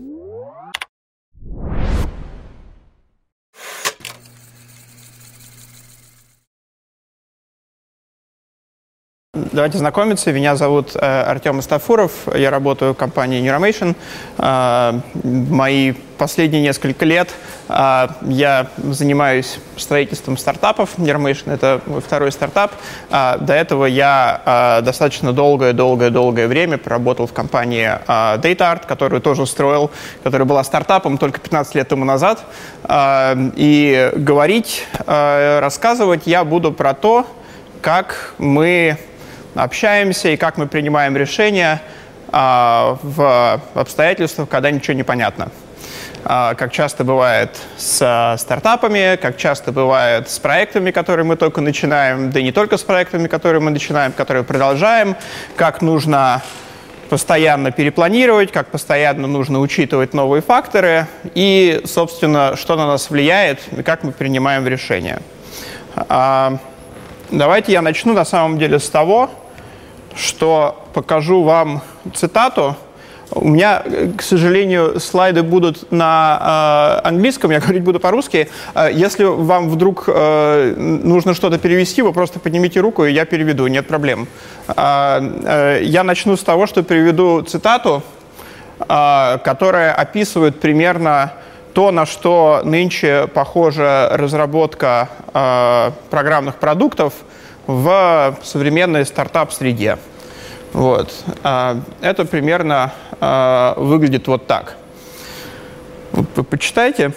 Thank you. Давайте знакомиться. Меня зовут э, Артем Астафуров. Я работаю в компании Neuromation. Э, мои последние несколько лет э, я занимаюсь строительством стартапов. Neuromation — это мой второй стартап. Э, до этого я достаточно долгое-долгое-долгое время проработал в компании э, DataArt, которую тоже строил, которая была стартапом только 15 лет тому назад. И говорить, рассказывать я буду про то, как мы общаемся и как мы принимаем решения а, в обстоятельствах, когда ничего не понятно. А, как часто бывает с стартапами, как часто бывает с проектами, которые мы только начинаем, да и не только с проектами, которые мы начинаем, которые продолжаем, как нужно постоянно перепланировать, как постоянно нужно учитывать новые факторы и, собственно, что на нас влияет и как мы принимаем решения. А, давайте я начну на самом деле с того, что покажу вам цитату. У меня, к сожалению, слайды будут на э, английском, я говорить буду по-русски. Э, если вам вдруг э, нужно что-то перевести, вы просто поднимите руку, и я переведу, нет проблем. Э, э, я начну с того, что приведу цитату, э, которая описывает примерно то, на что нынче похожа разработка э, программных продуктов – в современной стартап-среде. Вот. А, это примерно а, выглядит вот так. Вы почитайте.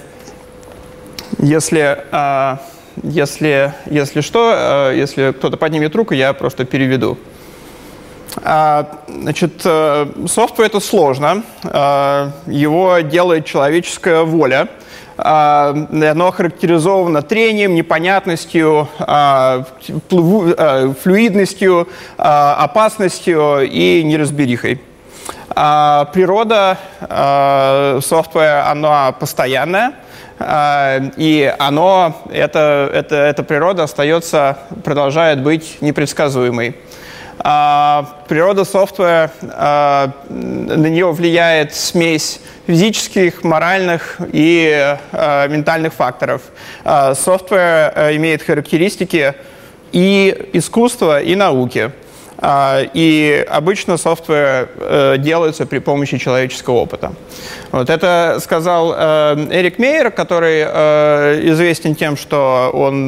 Если, а, если, если что, если кто-то поднимет руку, я просто переведу. Значит, э, софтвер это сложно. Его делает человеческая воля. А, оно характеризовано трением, непонятностью, а, а, флюидностью, опасностью и неразберихой. Природа софтвера, она постоянная, и оно, это, это, эта природа остается, продолжает быть непредсказуемой. Природа софтвера, на нее влияет смесь физических, моральных и э, ментальных факторов. Софтвер э, имеет характеристики и искусства, и науки. А, и обычно софтвер э, делается при помощи человеческого опыта. Вот это сказал э, Эрик Мейер, который э, известен тем, что он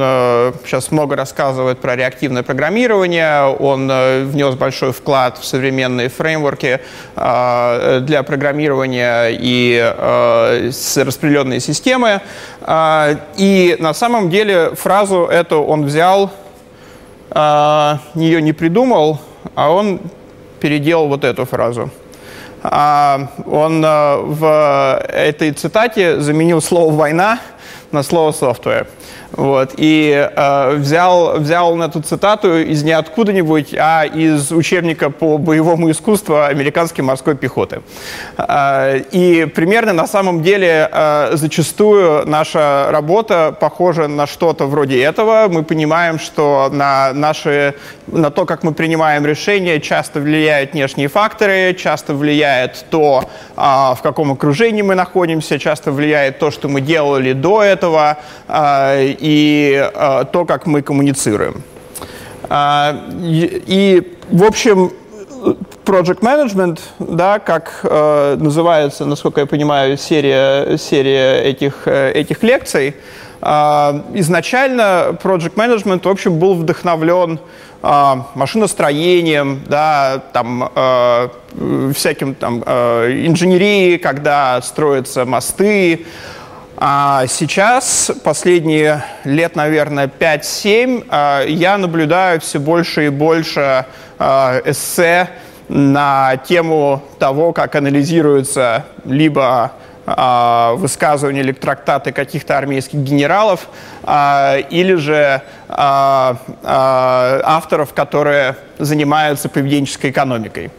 сейчас много рассказывает про реактивное программирование, он внес большой вклад в современные фреймворки для программирования и распределенные системы. И на самом деле фразу эту он взял а, ее не придумал, а он переделал вот эту фразу. А, он а, в этой цитате заменил слово «война» на слово «софтвер». Вот, и э, взял, взял эту цитату из ниоткуда-нибудь, а из учебника по боевому искусству американской морской пехоты. Э, и примерно на самом деле э, зачастую наша работа похожа на что-то вроде этого. Мы понимаем, что на, наши, на то, как мы принимаем решения, часто влияют внешние факторы, часто влияет то, э, в каком окружении мы находимся, часто влияет то, что мы делали до этого. Э, и э, то, как мы коммуницируем. Э, и, в общем, Project Management, да, как э, называется, насколько я понимаю, серия, серия этих, э, этих лекций, э, изначально Project Management, в общем, был вдохновлен машиностроением, да, там, э, всяким там, э, инженерией, когда строятся мосты, а сейчас, последние лет, наверное, 5-7, а, я наблюдаю все больше и больше а, эссе на тему того, как анализируются либо а, высказывания или трактаты каких-то армейских генералов, или же авторов, которые занимаются поведенческой экономикой.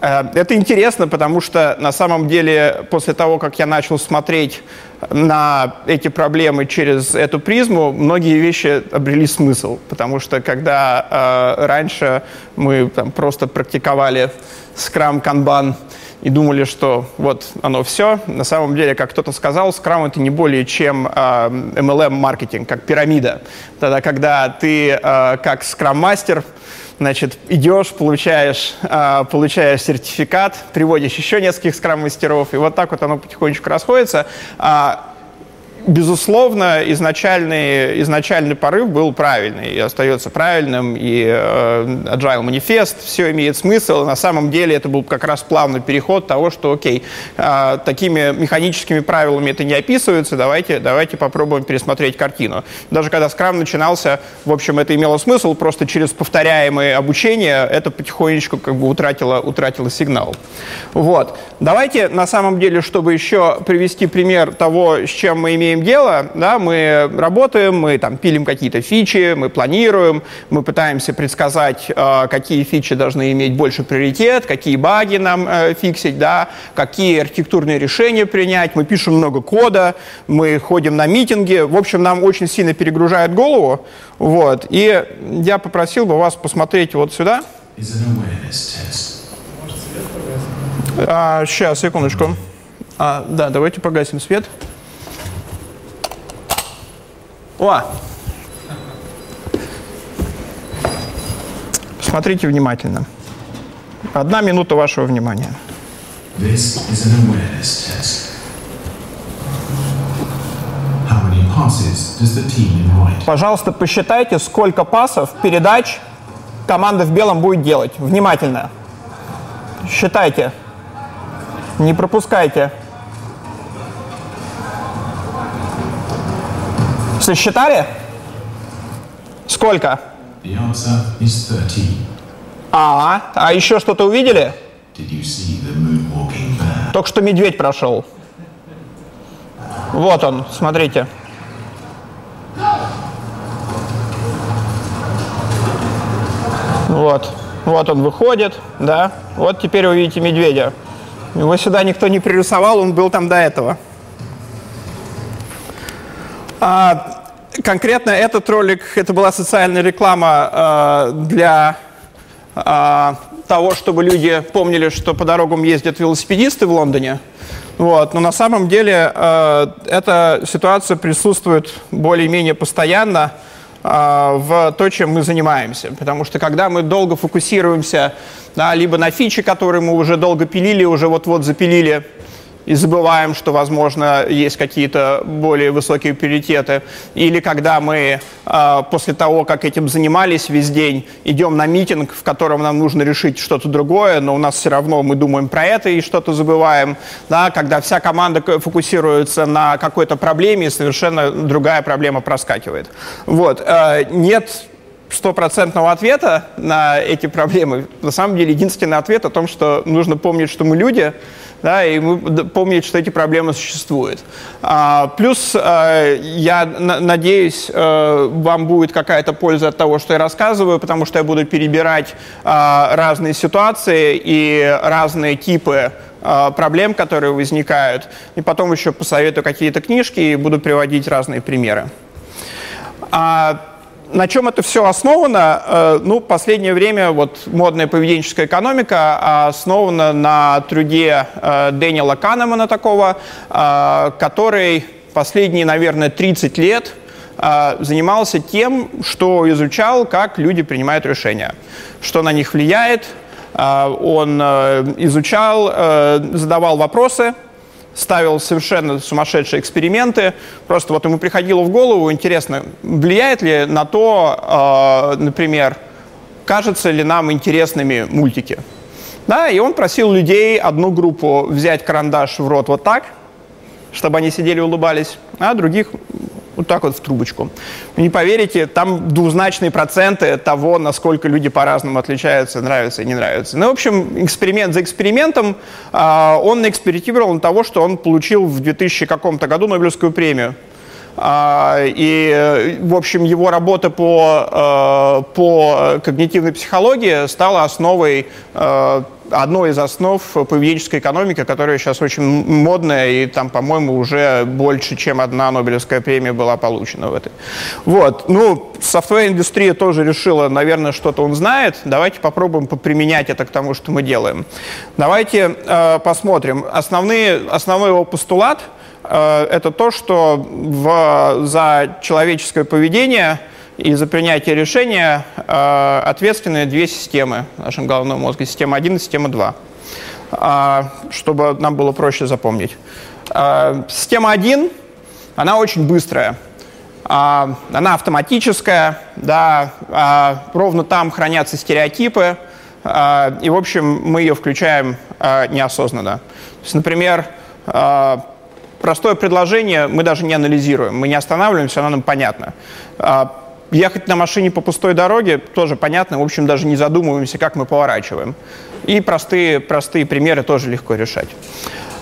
Э, это интересно, потому что на самом деле после того, как я начал смотреть на эти проблемы через эту призму, многие вещи обрели смысл. Потому что когда э, раньше мы там, просто практиковали скрам, канбан и думали, что вот оно все. На самом деле, как кто-то сказал, скрам это не более чем э, MLM-маркетинг, как пирамида. Тогда, когда ты э, как скрам-мастер значит, идешь, получаешь, э, получаешь сертификат, приводишь еще нескольких скрам-мастеров, и вот так вот оно потихонечку расходится. А безусловно, изначальный, изначальный порыв был правильный и остается правильным, и э, Agile Manifest, все имеет смысл. На самом деле это был как раз плавный переход того, что, окей, э, такими механическими правилами это не описывается, давайте, давайте попробуем пересмотреть картину. Даже когда Scrum начинался, в общем, это имело смысл, просто через повторяемое обучение это потихонечку как бы утратило, утратило сигнал. Вот. Давайте, на самом деле, чтобы еще привести пример того, с чем мы имеем имеем дело, да, мы работаем, мы там пилим какие-то фичи, мы планируем, мы пытаемся предсказать, э, какие фичи должны иметь больше приоритет, какие баги нам э, фиксить, да, какие архитектурные решения принять, мы пишем много кода, мы ходим на митинги, в общем, нам очень сильно перегружает голову, вот, и я попросил бы вас посмотреть вот сюда. А, сейчас, секундочку. А, да, давайте погасим свет. О! Смотрите внимательно. Одна минута вашего внимания. This is an awareness test. How many passes does the team invite? Пожалуйста, посчитайте, сколько пасов, передач команда в белом будет делать. Внимательно. Считайте. Не пропускайте. Сосчитали? Сколько? The answer is 30. А, а еще что-то увидели? Did you see the moonwalking bear? Только что медведь прошел. Вот он, смотрите. Вот, вот он выходит, да. Вот теперь вы видите медведя. Его сюда никто не пририсовал, он был там до этого. А, конкретно этот ролик, это была социальная реклама э, для э, того, чтобы люди помнили, что по дорогам ездят велосипедисты в Лондоне. Вот. Но на самом деле э, эта ситуация присутствует более-менее постоянно э, в то, чем мы занимаемся. Потому что когда мы долго фокусируемся да, либо на фичи, которые мы уже долго пилили, уже вот-вот запилили, и забываем, что, возможно, есть какие-то более высокие приоритеты. Или когда мы э, после того, как этим занимались весь день, идем на митинг, в котором нам нужно решить что-то другое, но у нас все равно мы думаем про это и что-то забываем. Да, когда вся команда фокусируется на какой-то проблеме, совершенно другая проблема проскакивает. Вот. Э, нет стопроцентного ответа на эти проблемы. На самом деле единственный ответ о том, что нужно помнить, что мы люди, да, и мы помнить, что эти проблемы существуют. А, плюс а, я на, надеюсь, а, вам будет какая-то польза от того, что я рассказываю, потому что я буду перебирать а, разные ситуации и разные типы а, проблем, которые возникают, и потом еще посоветую какие-то книжки и буду приводить разные примеры. А, на чем это все основано? Э, ну, последнее время вот модная поведенческая экономика основана на труде э, Дэниела Канемана такого, э, который последние, наверное, 30 лет занимался тем, что изучал, как люди принимают решения, что на них влияет. Он изучал, задавал вопросы, ставил совершенно сумасшедшие эксперименты. Просто вот ему приходило в голову, интересно, влияет ли на то, э, например, кажется ли нам интересными мультики. Да, и он просил людей, одну группу взять карандаш в рот вот так, чтобы они сидели и улыбались, а других вот так вот в трубочку. Вы не поверите, там двузначные проценты того, насколько люди по-разному отличаются, нравятся и не нравятся. Ну, в общем, эксперимент за экспериментом, э, он экспериментировал на того, что он получил в 2000 каком-то году Нобелевскую премию. А, и, в общем, его работа по, э, по когнитивной психологии стала основой э, одно из основ поведенческой экономики, которая сейчас очень модная, и там, по-моему, уже больше, чем одна Нобелевская премия была получена в этой. Вот, ну, софтвер-индустрия тоже решила, наверное, что-то он знает, давайте попробуем поприменять это к тому, что мы делаем. Давайте э, посмотрим. Основные, основной его постулат э, – это то, что в, за человеческое поведение – и за принятие решения э, ответственны две системы нашего головного мозга, система 1 и система 2, э, чтобы нам было проще запомнить. Э, система 1, она очень быстрая, э, она автоматическая, да, ровно там хранятся стереотипы, и, в общем, мы ее включаем неосознанно. То есть, например, простое предложение мы даже не анализируем, мы не останавливаемся, оно нам понятно. Ехать на машине по пустой дороге тоже понятно, в общем, даже не задумываемся, как мы поворачиваем. И простые, простые примеры тоже легко решать.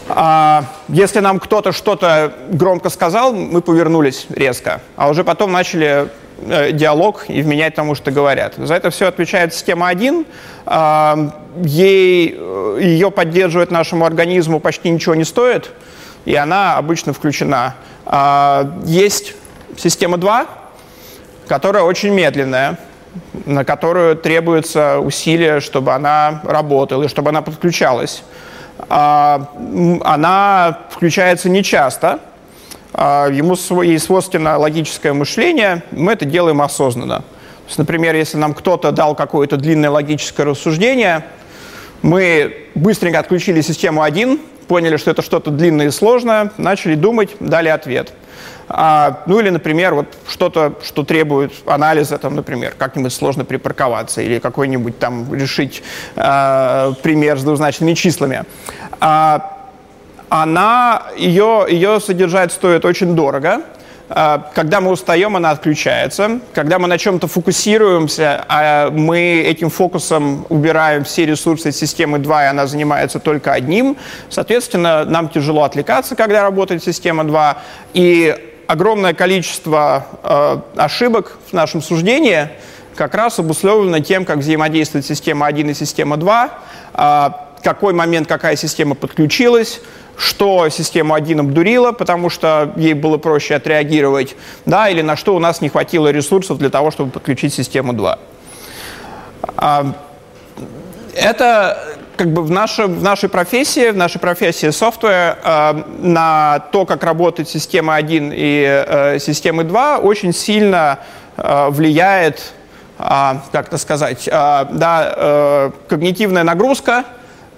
А, если нам кто-то что-то громко сказал, мы повернулись резко, а уже потом начали э, диалог и вменять тому, что говорят. За это все отвечает система 1. А, ей, э, ее поддерживать нашему организму почти ничего не стоит, и она обычно включена. А, есть система 2, которая очень медленная, на которую требуется усилия, чтобы она работала и чтобы она подключалась. А, она включается нечасто, а, ему ей свойственно логическое мышление, мы это делаем осознанно. То есть, например, если нам кто-то дал какое-то длинное логическое рассуждение, мы быстренько отключили систему 1, поняли, что это что-то длинное и сложное, начали думать, дали ответ – а, ну или, например, вот что-то, что требует анализа, там, например, как-нибудь сложно припарковаться или какой-нибудь там решить а, пример с двузначными числами. А, она, ее, ее содержать стоит очень дорого, а, когда мы устаем, она отключается. Когда мы на чем-то фокусируемся, а мы этим фокусом убираем все ресурсы системы 2, и она занимается только одним, соответственно, нам тяжело отвлекаться, когда работает система 2. И огромное количество э, ошибок в нашем суждении как раз обусловлено тем, как взаимодействует система 1 и система 2, э, какой момент какая система подключилась, что систему 1 обдурила, потому что ей было проще отреагировать, да, или на что у нас не хватило ресурсов для того, чтобы подключить систему 2. А, это как бы в, наше, в нашей профессии, в нашей профессии software э, на то, как работает система 1 и э, системы 2, очень сильно э, влияет, э, как это сказать, э, да, э, когнитивная нагрузка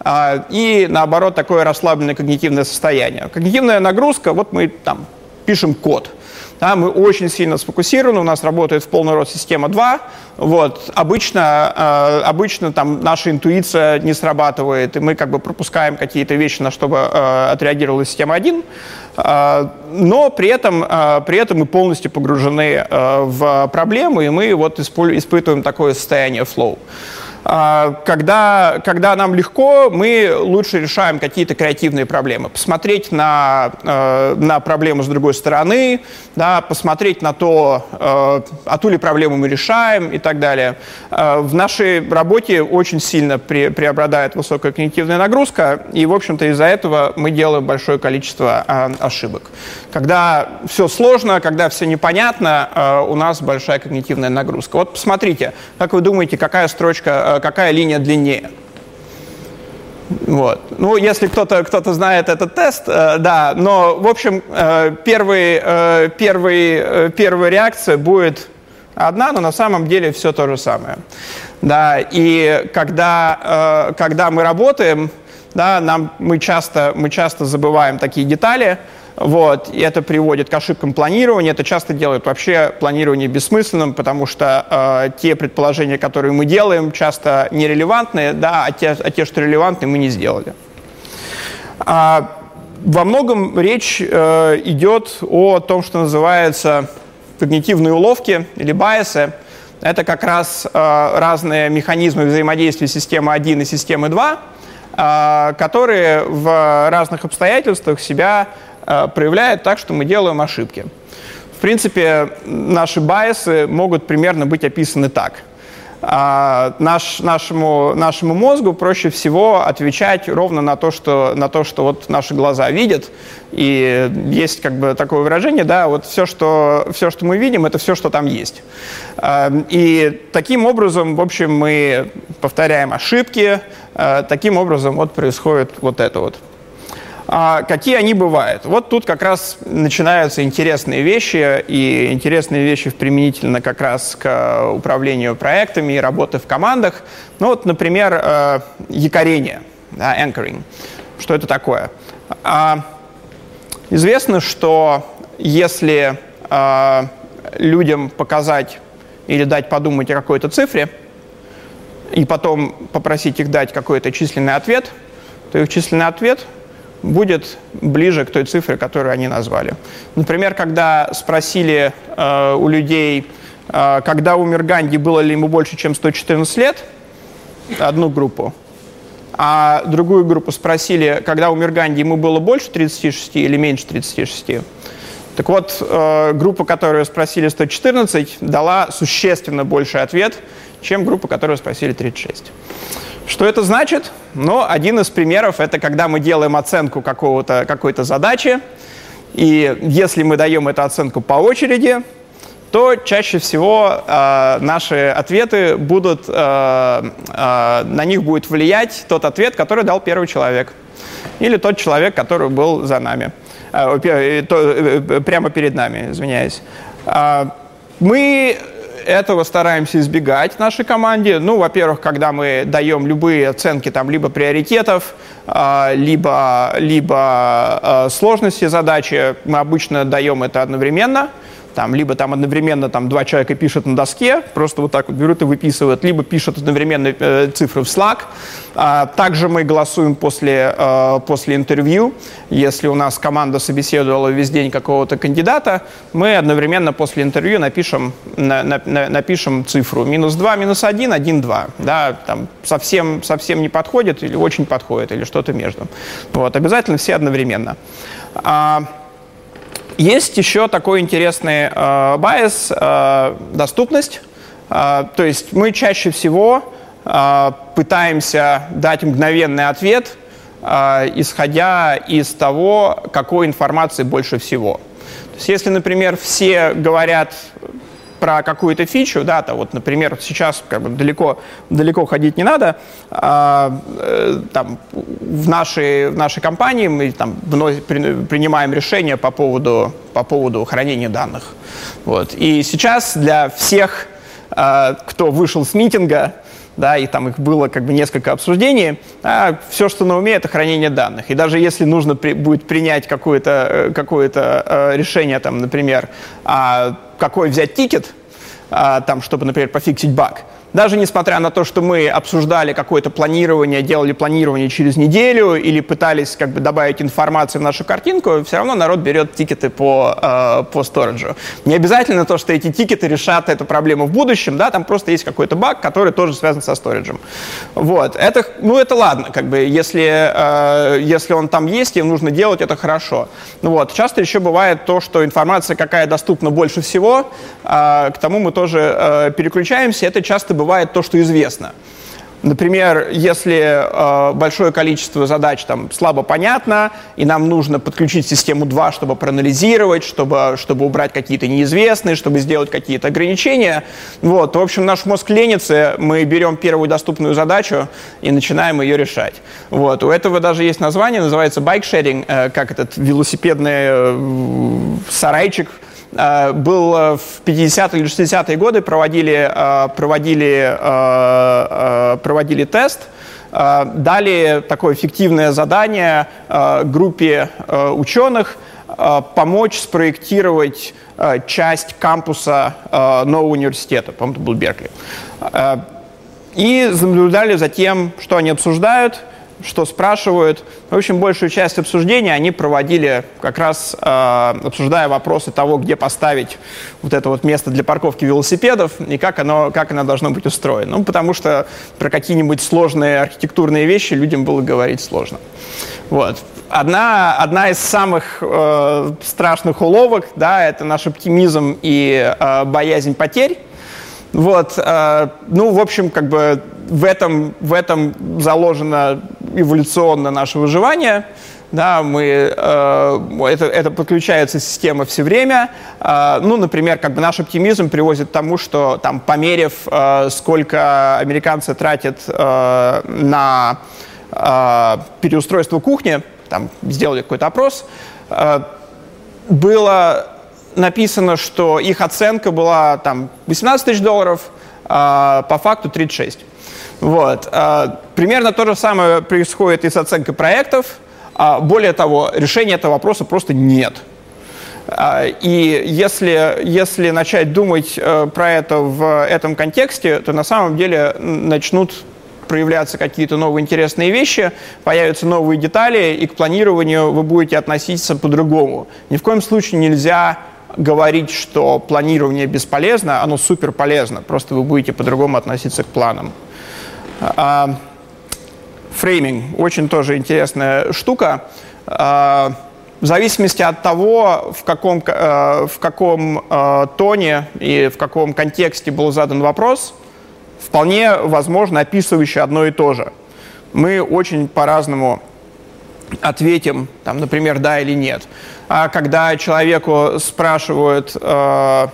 э, и, наоборот, такое расслабленное когнитивное состояние. Когнитивная нагрузка, вот мы там пишем код – да, мы очень сильно сфокусированы, у нас работает в полный рост система 2. Вот. Обычно, э, обычно там наша интуиция не срабатывает, и мы как бы пропускаем какие-то вещи, на чтобы э, отреагировала система 1. Э, но при этом, э, при этом мы полностью погружены э, в проблемы, и мы вот испытываем такое состояние flow. А, когда, когда нам легко, мы лучше решаем какие-то креативные проблемы. Посмотреть на, э, на проблему с другой стороны, да, посмотреть на то, э, а ту ли проблему мы решаем и так далее. Э, в нашей работе очень сильно преобладает высокая когнитивная нагрузка, и, в общем-то, из-за этого мы делаем большое количество а, ошибок. Когда все сложно, когда все непонятно, у нас большая когнитивная нагрузка. Вот посмотрите, как вы думаете, какая строчка какая линия длиннее. Вот. Ну, если кто-то кто знает этот тест, э, да, но, в общем, э, первый, э, первый, э, первая реакция будет одна, но на самом деле все то же самое. Да, и когда, э, когда мы работаем, да, нам, мы, часто, мы часто забываем такие детали, вот, и это приводит к ошибкам планирования. Это часто делает вообще планирование бессмысленным, потому что э, те предположения, которые мы делаем, часто нерелевантные, да, а те, а те что релевантны, мы не сделали. А, во многом речь э, идет о том, что называется когнитивные уловки или байесы. Это как раз э, разные механизмы взаимодействия системы 1 и системы 2, э, которые в разных обстоятельствах себя проявляет так, что мы делаем ошибки. В принципе, наши байсы могут примерно быть описаны так. а наш, нашему, нашему мозгу проще всего отвечать ровно на то, что, на то, что вот наши глаза видят. И есть как бы такое выражение, да, вот все, что, все, что мы видим, это все, что там есть. А, и таким образом, в общем, мы повторяем ошибки, а, таким образом вот происходит вот это вот. А какие они бывают? Вот тут как раз начинаются интересные вещи, и интересные вещи применительно как раз к управлению проектами и работы в командах. Ну вот, например, э, якорение, да, anchoring. Что это такое? А, известно, что если а, людям показать или дать подумать о какой-то цифре, и потом попросить их дать какой-то численный ответ, то их численный ответ – будет ближе к той цифре, которую они назвали. Например, когда спросили э, у людей, э, когда умер Ганди, было ли ему больше, чем 114 лет, одну группу, а другую группу спросили, когда умер Ганди, ему было больше 36 или меньше 36. Так вот, э, группа, которую спросили 114, дала существенно больший ответ, чем группа, которую спросили 36. Что это значит? Ну, один из примеров – это когда мы делаем оценку какого-то, какой-то задачи, и если мы даем эту оценку по очереди, то чаще всего э, наши ответы будут, э, э, на них будет влиять тот ответ, который дал первый человек. Или тот человек, который был за нами. Э, то, э, прямо перед нами, извиняюсь. Э, мы этого стараемся избегать в нашей команде. Ну, во-первых, когда мы даем любые оценки там либо приоритетов, а, либо, либо а, сложности задачи, мы обычно даем это одновременно там, либо там одновременно там, два человека пишут на доске, просто вот так вот берут и выписывают, либо пишут одновременно э, цифры в Slack. А, также мы голосуем после, э, после интервью. Если у нас команда собеседовала весь день какого-то кандидата, мы одновременно после интервью напишем, на, на, напишем цифру. Минус 2, минус 1, 1, 2. Да, там совсем, совсем не подходит или очень подходит, или что-то между. Вот, обязательно все одновременно. А, есть еще такой интересный э, байс э, – доступность. Э, то есть мы чаще всего э, пытаемся дать мгновенный ответ, э, исходя из того, какой информации больше всего. То есть если, например, все говорят про какую-то фичу, да, то вот, например, сейчас как бы далеко, далеко ходить не надо, а, э, там, в нашей, в нашей компании мы там вновь при, принимаем решения по поводу, по поводу хранения данных. Вот. И сейчас для всех, а, кто вышел с митинга, да, и там их было как бы несколько обсуждений, а все, что на уме, это хранение данных. И даже если нужно при, будет принять какое-то э, какое э, решение, там, например, а, какой взять тикет, а, там, чтобы, например, пофиксить баг, даже несмотря на то, что мы обсуждали какое-то планирование, делали планирование через неделю или пытались как бы добавить информации в нашу картинку, все равно народ берет тикеты по, э, по сториджу. Не обязательно то, что эти тикеты решат эту проблему в будущем, да, там просто есть какой-то баг, который тоже связан со сториджем. Вот, это, ну это ладно, как бы, если, э, если он там есть, и нужно делать, это хорошо. Вот, часто еще бывает то, что информация, какая доступна больше всего, э, к тому мы тоже э, переключаемся, это часто бывает то, что известно. Например, если э, большое количество задач там слабо понятно, и нам нужно подключить систему 2, чтобы проанализировать, чтобы, чтобы убрать какие-то неизвестные, чтобы сделать какие-то ограничения. Вот, в общем, наш мозг ленится, мы берем первую доступную задачу и начинаем ее решать. Вот, у этого даже есть название, называется байк-шеринг, э, как этот велосипедный э, сарайчик, был э, в 50-е или 60-е годы, проводили, э, проводили, проводили тест, дали такое фиктивное задание группе ученых помочь спроектировать часть кампуса нового университета, по-моему, это был Беркли. И наблюдали за тем, что они обсуждают, что спрашивают. В общем, большую часть обсуждения они проводили как раз э, обсуждая вопросы того, где поставить вот это вот место для парковки велосипедов и как оно, как оно должно быть устроено. Ну, потому что про какие-нибудь сложные архитектурные вещи людям было говорить сложно. Вот. Одна, одна из самых э, страшных уловок, да, это наш оптимизм и э, боязнь потерь. Вот, э, ну, в общем, как бы в этом, в этом заложено эволюционно наше выживание. Да, мы, э, это, это подключается система все время. Э, ну, например, как бы наш оптимизм приводит к тому, что там, померив, э, сколько американцы тратят э, на э, переустройство кухни, там сделали какой-то опрос, э, было написано, что их оценка была там 18 тысяч долларов, э, по факту 36. Вот. Э, примерно то же самое происходит и с оценкой проектов. А, более того, решения этого вопроса просто нет. А, и если, если начать думать э, про это в этом контексте, то на самом деле начнут проявляться какие-то новые интересные вещи, появятся новые детали, и к планированию вы будете относиться по-другому. Ни в коем случае нельзя говорить, что планирование бесполезно, оно супер полезно, просто вы будете по-другому относиться к планам. А, фрейминг. Очень тоже интересная штука. А, в зависимости от того, в каком, э, в каком э, тоне и в каком контексте был задан вопрос, вполне возможно описывающий одно и то же. Мы очень по-разному ответим, там, например, да или нет. А когда человеку спрашивают, э,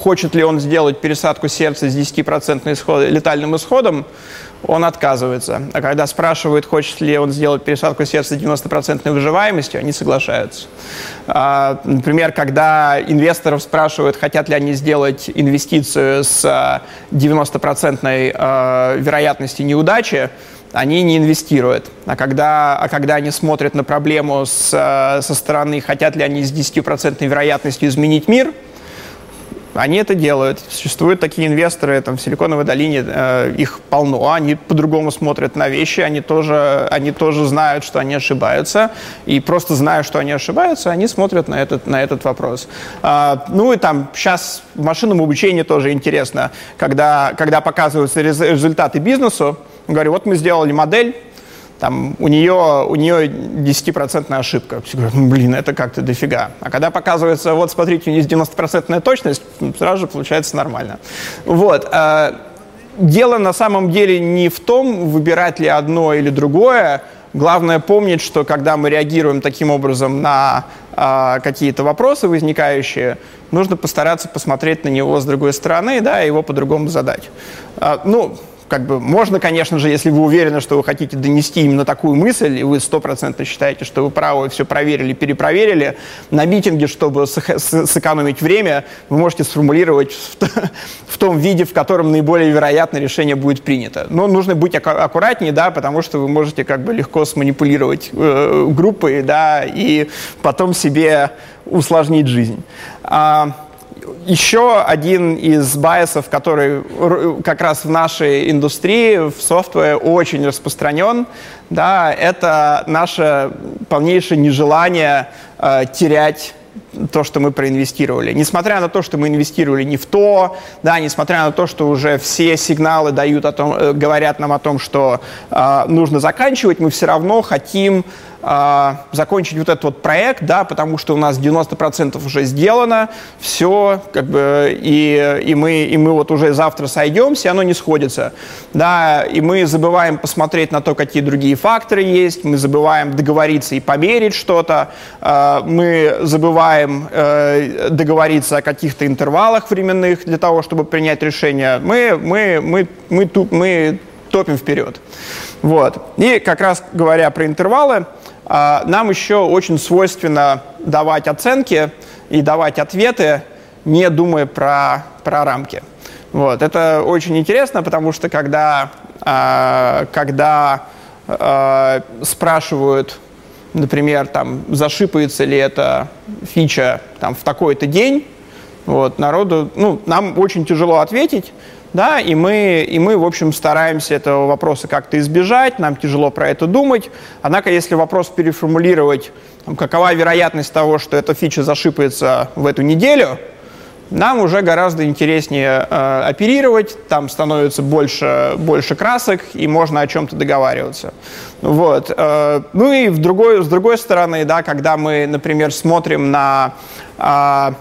хочет ли он сделать пересадку сердца с 10% исход, летальным исходом, он отказывается. А когда спрашивают, хочет ли он сделать пересадку сердца с 90% выживаемостью, они соглашаются. А, например, когда инвесторов спрашивают, хотят ли они сделать инвестицию с 90% а, а, вероятностью неудачи, они не инвестируют. А когда, а когда они смотрят на проблему с, со стороны, хотят ли они с 10% вероятностью изменить мир – они это делают. Существуют такие инвесторы там, в Силиконовой долине, э, их полно. Они по-другому смотрят на вещи, они тоже, они тоже знают, что они ошибаются. И просто зная, что они ошибаются, они смотрят на этот, на этот вопрос. А, ну и там сейчас в машинном обучении тоже интересно, когда, когда показываются результаты бизнесу, говорю, вот мы сделали модель, там, у нее, у нее 10% ошибка. Все говорят, ну, блин, это как-то дофига. А когда показывается, вот, смотрите, у нее 90% точность, сразу же получается нормально. Вот. Э, дело на самом деле не в том, выбирать ли одно или другое. Главное помнить, что когда мы реагируем таким образом на э, какие-то вопросы возникающие, нужно постараться посмотреть на него с другой стороны, да, и его по-другому задать. Э, ну, как бы можно, конечно же, если вы уверены, что вы хотите донести именно такую мысль, и вы стопроцентно считаете, что вы правы, все проверили, перепроверили, на митинге, чтобы сэкономить время, вы можете сформулировать в том виде, в котором наиболее вероятно решение будет принято. Но нужно быть аккуратнее, да, потому что вы можете как бы легко сманипулировать э, группой, да, и потом себе усложнить жизнь. А, еще один из байсов, который как раз в нашей индустрии, в софтвее очень распространен, да, это наше полнейшее нежелание э, терять то, что мы проинвестировали. Несмотря на то, что мы инвестировали не в то, да, несмотря на то, что уже все сигналы дают о том, э, говорят нам о том, что э, нужно заканчивать, мы все равно хотим а, закончить вот этот вот проект, да, потому что у нас 90% уже сделано, все, как бы, и, и, мы, и мы вот уже завтра сойдемся, оно не сходится, да, и мы забываем посмотреть на то, какие другие факторы есть, мы забываем договориться и померить что-то, э, мы забываем э, договориться о каких-то интервалах временных для того, чтобы принять решение, мы, мы, мы, мы, мы, мы топим вперед. Вот. И как раз говоря про интервалы, а, нам еще очень свойственно давать оценки и давать ответы, не думая про, про рамки. Вот. Это очень интересно, потому что когда, а, когда а, спрашивают, например, там, зашипается ли эта фича там, в такой-то день, вот, народу, ну, нам очень тяжело ответить, да, и мы, и мы, в общем, стараемся этого вопроса как-то избежать, нам тяжело про это думать. Однако, если вопрос переформулировать, там, какова вероятность того, что эта фича зашипается в эту неделю, нам уже гораздо интереснее э, оперировать, там становится больше, больше красок, и можно о чем-то договариваться. Вот. Э, ну и в другой, с другой стороны, да, когда мы, например, смотрим на... Э,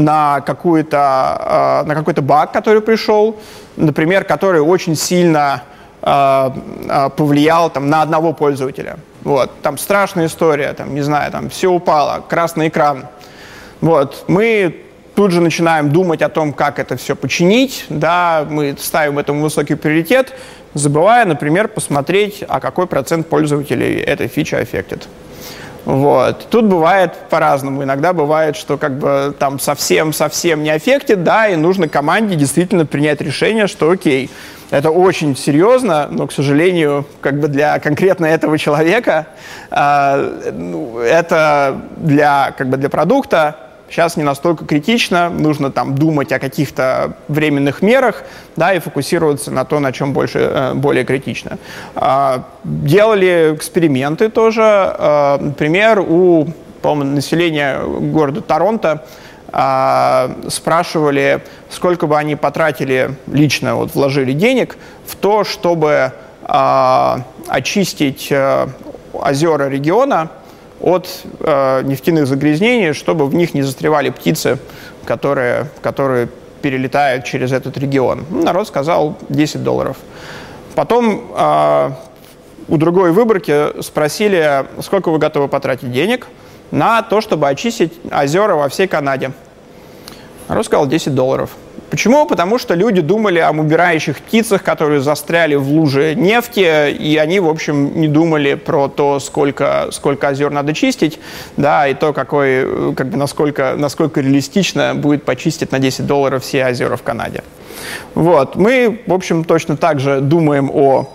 на, какую-то, на какой-то баг, который пришел, например, который очень сильно повлиял там, на одного пользователя. Вот, там страшная история, там, не знаю, там все упало, красный экран. Вот, мы тут же начинаем думать о том, как это все починить, да, мы ставим этому высокий приоритет, забывая, например, посмотреть, а какой процент пользователей этой фичи аффектит. Вот. Тут бывает по-разному. Иногда бывает, что как бы там совсем-совсем не аффектит, да, и нужно команде действительно принять решение, что окей, это очень серьезно, но, к сожалению, как бы для конкретно этого человека э, это для, как бы для продукта сейчас не настолько критично, нужно там думать о каких-то временных мерах, да, и фокусироваться на то, на чем больше, э, более критично. А, делали эксперименты тоже, а, например, у, по-моему, населения города Торонто а, спрашивали, сколько бы они потратили лично, вот вложили денег в то, чтобы очистить э, озера региона от э, нефтяных загрязнений, чтобы в них не застревали птицы, которые, которые перелетают через этот регион. Ну, народ сказал 10 долларов. Потом э, у другой выборки спросили, сколько вы готовы потратить денег на то, чтобы очистить озера во всей Канаде. Народ сказал 10 долларов. Почему? Потому что люди думали о умирающих птицах, которые застряли в луже нефти, и они, в общем, не думали про то, сколько, сколько озер надо чистить, да, и то, какой, как бы, насколько, насколько реалистично будет почистить на 10 долларов все озера в Канаде. Вот. Мы, в общем, точно так же думаем о,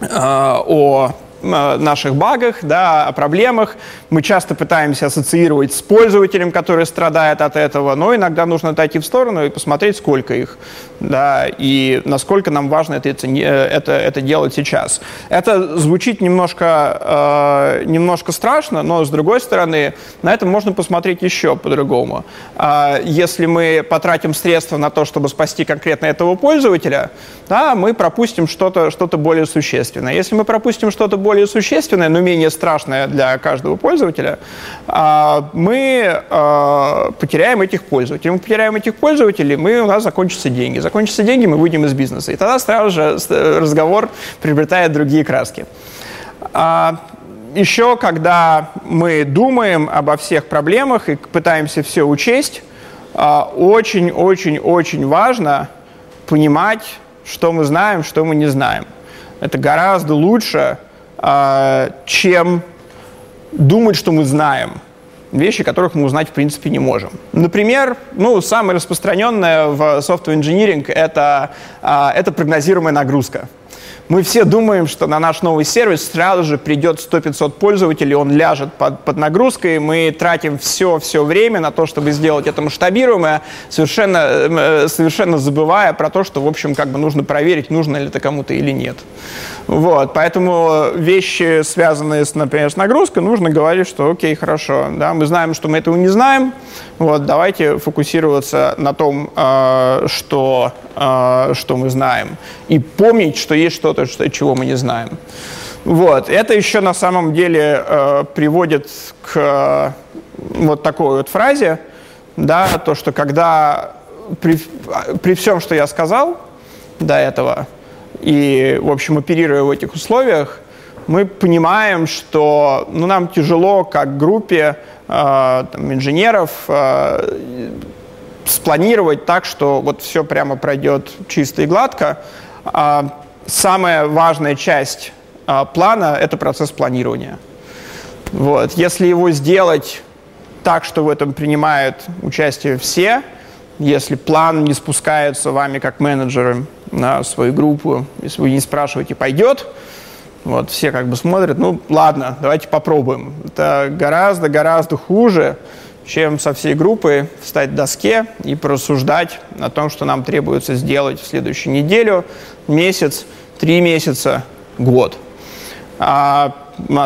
э, о наших багах, да, о проблемах. Мы часто пытаемся ассоциировать с пользователем, который страдает от этого, но иногда нужно отойти в сторону и посмотреть, сколько их, да, и насколько нам важно это, это, это делать сейчас. Это звучит немножко, э, немножко страшно, но с другой стороны, на это можно посмотреть еще по-другому. Э, если мы потратим средства на то, чтобы спасти конкретно этого пользователя, да, мы пропустим что-то что более существенное. Если мы пропустим что-то более существенное, но менее страшное для каждого пользователя, а, мы а, потеряем этих пользователей. Мы потеряем этих пользователей, мы, у нас закончатся деньги. Закончатся деньги, мы выйдем из бизнеса. И тогда сразу же разговор приобретает другие краски. А, Еще, когда мы думаем обо всех проблемах и пытаемся все учесть, очень-очень-очень важно понимать, что мы знаем, что мы не знаем. Это гораздо лучше, а, чем думать, что мы знаем вещи, которых мы узнать в принципе не можем. Например, ну, самое распространенное в software engineering это, а, это прогнозируемая нагрузка. Мы все думаем, что на наш новый сервис сразу же придет 100-500 пользователей, он ляжет под, под нагрузкой, мы тратим все-все время на то, чтобы сделать это масштабируемое, совершенно, э, совершенно забывая про то, что, в общем, как бы нужно проверить, нужно ли это кому-то или нет. Вот, поэтому вещи, связанные, с, например, с нагрузкой, нужно говорить, что окей, хорошо, да, мы знаем, что мы этого не знаем, вот, давайте фокусироваться на том, э, что, э, что мы знаем, и помнить, что есть что-то, что-то, что, чего мы не знаем. Вот. Это еще на самом деле э, приводит к э, вот такой вот фразе, да, то, что когда при, при всем, что я сказал до этого, и, в общем, оперируя в этих условиях, мы понимаем, что ну, нам тяжело как группе э, там, инженеров э, спланировать так, что вот все прямо пройдет чисто и гладко. А самая важная часть а, плана – это процесс планирования. Вот. Если его сделать так, что в этом принимают участие все, если план не спускается вами как менеджером на свою группу, если вы не спрашиваете, пойдет, вот все как бы смотрят, ну ладно, давайте попробуем. Это гораздо-гораздо хуже, чем со всей группой встать в доске и порассуждать о том, что нам требуется сделать в следующую неделю, месяц, три месяца, год. А,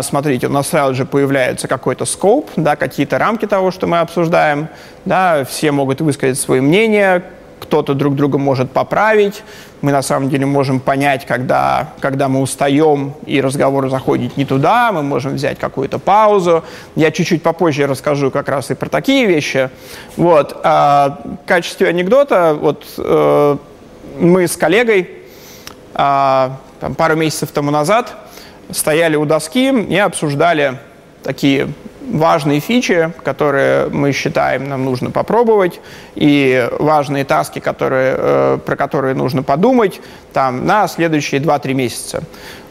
смотрите, у нас сразу же появляется какой-то скоп, да, какие-то рамки того, что мы обсуждаем. Да, все могут высказать свое мнение, кто-то друг друга может поправить, мы на самом деле можем понять, когда, когда мы устаем и разговор заходит не туда, мы можем взять какую-то паузу. Я чуть-чуть попозже расскажу как раз и про такие вещи. Вот. А, в качестве анекдота, вот э, мы с коллегой а, там, пару месяцев тому назад стояли у доски и обсуждали такие важные фичи, которые мы считаем нам нужно попробовать, и важные таски, которые, э, про которые нужно подумать там, на следующие 2-3 месяца.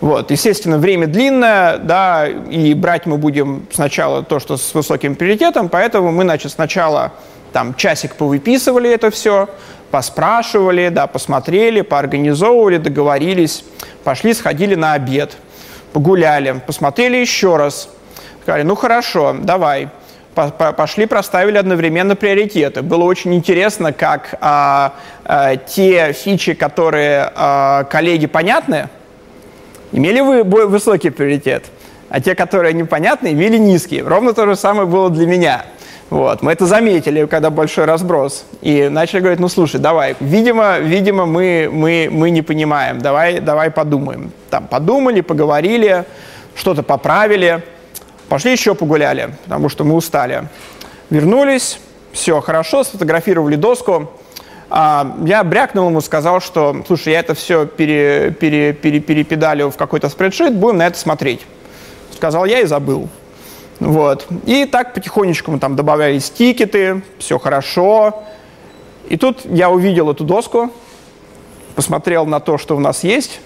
Вот. Естественно, время длинное, да, и брать мы будем сначала то, что с высоким приоритетом, поэтому мы, значит, сначала там часик повыписывали это все, поспрашивали, да, посмотрели, поорганизовывали, договорились, пошли, сходили на обед, погуляли, посмотрели еще раз – Сказали, ну хорошо, давай. Пошли, проставили одновременно приоритеты. Было очень интересно, как а, а, те фичи, которые а, коллеги понятны, имели вы высокий приоритет, а те, которые непонятны, имели низкий. Ровно то же самое было для меня. Вот. Мы это заметили, когда большой разброс. И начали говорить, ну слушай, давай, видимо, видимо мы, мы, мы не понимаем, давай, давай подумаем. Там подумали, поговорили, что-то поправили. Пошли еще погуляли, потому что мы устали. Вернулись, все хорошо, сфотографировали доску. А, я брякнул ему, сказал, что, слушай, я это все пере, пере, пере, перепедалил в какой-то спредшит, будем на это смотреть. Сказал я и забыл. Вот. И так потихонечку мы там добавляли тикеты, все хорошо. И тут я увидел эту доску, посмотрел на то, что у нас есть,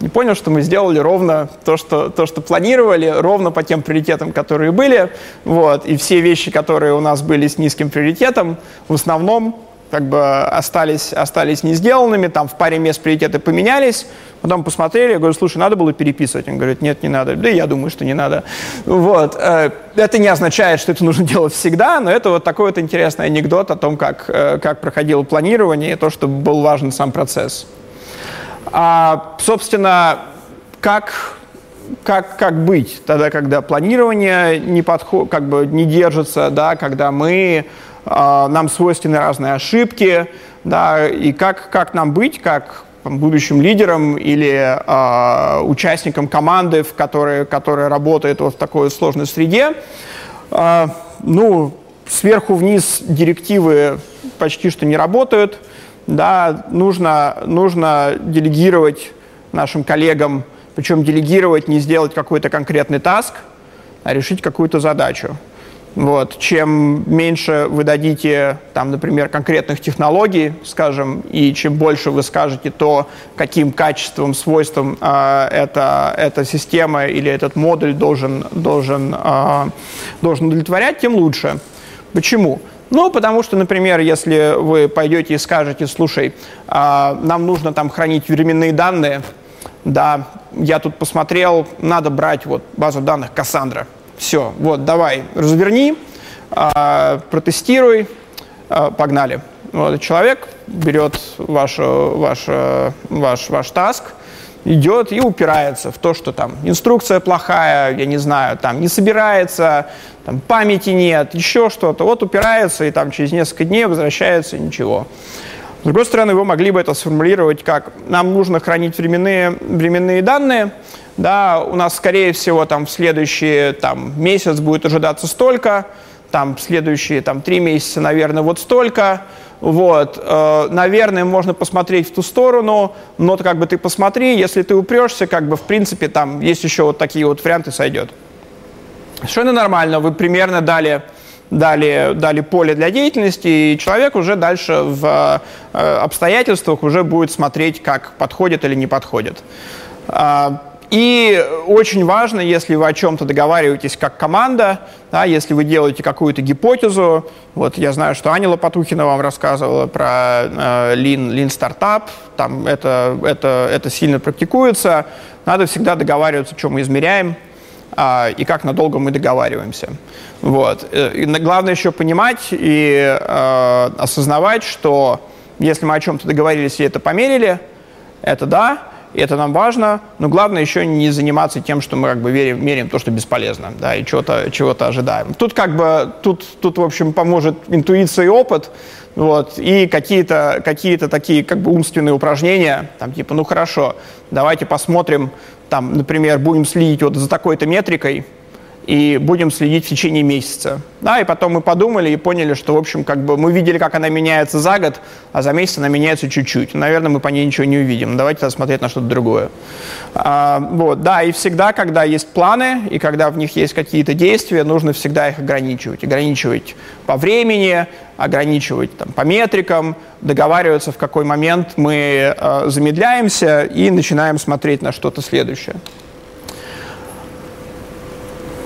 и понял, что мы сделали ровно то, что, то, что планировали, ровно по тем приоритетам, которые были. Вот. И все вещи, которые у нас были с низким приоритетом, в основном как бы остались, остались не сделанными, там в паре мест приоритеты поменялись, потом посмотрели, я говорю, слушай, надо было переписывать. Он говорит, нет, не надо. Да я думаю, что не надо. Вот. Э, это не означает, что это нужно делать всегда, но это вот такой вот интересный анекдот о том, как, э, как проходило планирование и то, что был важен сам процесс. А, собственно, как, как, как быть тогда, когда планирование не, подход, как бы не держится, да, когда мы, а, нам свойственны разные ошибки, да, и как, как нам быть, как будущим лидером или э, участником команды, в которой, которая работает вот в такой сложной среде. Э, ну, сверху вниз директивы почти что не работают да, нужно, нужно делегировать нашим коллегам, причем делегировать не сделать какой-то конкретный таск, а решить какую-то задачу. Вот. Чем меньше вы дадите, там, например, конкретных технологий, скажем, и чем больше вы скажете то, каким качеством, свойством э, эта, эта система или этот модуль должен, должен, э, должен удовлетворять, тем лучше. Почему? Ну, потому что, например, если вы пойдете и скажете, слушай, а, нам нужно там хранить временные данные, да, я тут посмотрел, надо брать вот базу данных Кассандра. Все, вот, давай, разверни, а, протестируй, а, погнали. Вот, человек берет ваш, ваш, ваш, ваш таск, идет и упирается в то, что там инструкция плохая, я не знаю, там не собирается, там памяти нет, еще что-то. Вот упирается и там через несколько дней возвращается, ничего. С другой стороны, вы могли бы это сформулировать как нам нужно хранить временные, временные данные, да, у нас, скорее всего, там в следующий там, месяц будет ожидаться столько, там в следующие там, три месяца, наверное, вот столько, вот, э, наверное, можно посмотреть в ту сторону, но как бы ты посмотри, если ты упрешься, как бы в принципе там есть еще вот такие вот варианты, сойдет. Совершенно нормально, вы примерно дали, дали, дали поле для деятельности, и человек уже дальше в э, обстоятельствах уже будет смотреть, как подходит или не подходит. А, и очень важно, если вы о чем-то договариваетесь как команда, да, если вы делаете какую-то гипотезу, вот я знаю, что Аня Лопатухина вам рассказывала про э, Lean, Lean Startup, там это, это, это сильно практикуется, надо всегда договариваться, что мы измеряем, а, и как надолго мы договариваемся. Вот. Э, и главное еще понимать и э, осознавать, что если мы о чем-то договорились и это померили, это да, это нам важно, но главное еще не заниматься тем, что мы как бы верим, меряем то, что бесполезно, да, и чего-то чего ожидаем. Тут как бы, тут, тут, в общем, поможет интуиция и опыт, вот, и какие-то какие такие как бы умственные упражнения, там типа, ну хорошо, давайте посмотрим, там, например, будем следить вот за такой-то метрикой, и будем следить в течение месяца. Да, и потом мы подумали и поняли, что, в общем, как бы мы видели, как она меняется за год, а за месяц она меняется чуть-чуть. Наверное, мы по ней ничего не увидим. Давайте тогда смотреть на что-то другое. А, вот, да, и всегда, когда есть планы, и когда в них есть какие-то действия, нужно всегда их ограничивать. Ограничивать по времени, ограничивать там, по метрикам, договариваться, в какой момент мы э, замедляемся и начинаем смотреть на что-то следующее.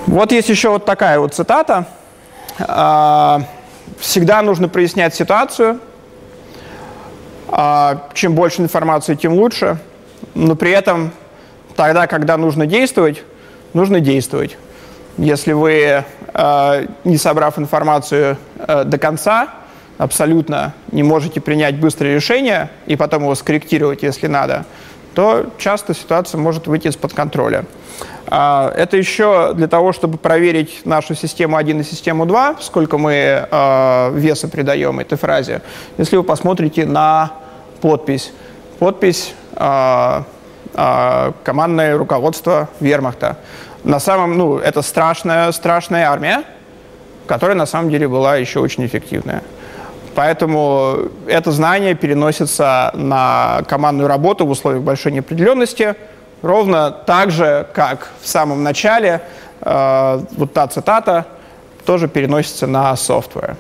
Вот есть еще вот такая вот цитата. А, Всегда нужно прояснять ситуацию. А, чем больше информации, тем лучше. Но при этом тогда, когда нужно действовать, нужно действовать. Если вы, а, не собрав информацию до конца, абсолютно не можете принять быстрое решение и потом его скорректировать, если надо, то часто ситуация может выйти из-под контроля. А, это еще для того, чтобы проверить нашу систему 1 и систему 2, сколько мы а, веса придаем этой фразе. Если вы посмотрите на подпись. Подпись а, командное руководство вермахта. На самом, ну, это страшная, страшная армия, которая на самом деле была еще очень эффективная. Поэтому это знание переносится на командную работу в условиях большой неопределенности, ровно так же, как в самом начале э, вот та цитата тоже переносится на софтвер.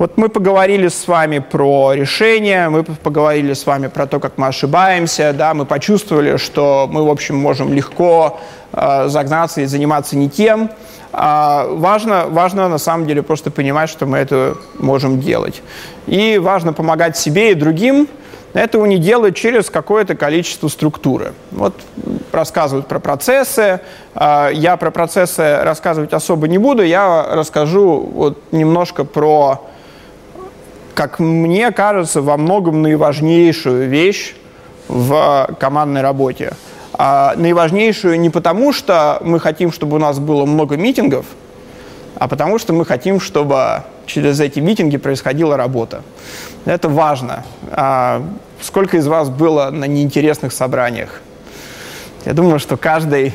Вот мы поговорили с вами про решения, мы поговорили с вами про то, как мы ошибаемся, да, мы почувствовали, что мы, в общем, можем легко э, загнаться и заниматься не тем. А важно, важно на самом деле просто понимать, что мы это можем делать. И важно помогать себе и другим. Этого не делают через какое-то количество структуры. Вот рассказывают про процессы. А, я про процессы рассказывать особо не буду. Я расскажу вот немножко про, как мне кажется, во многом наиважнейшую вещь в командной работе – а наиважнейшую не потому, что мы хотим, чтобы у нас было много митингов, а потому что мы хотим, чтобы через эти митинги происходила работа. Это важно. А сколько из вас было на неинтересных собраниях? Я думаю, что каждый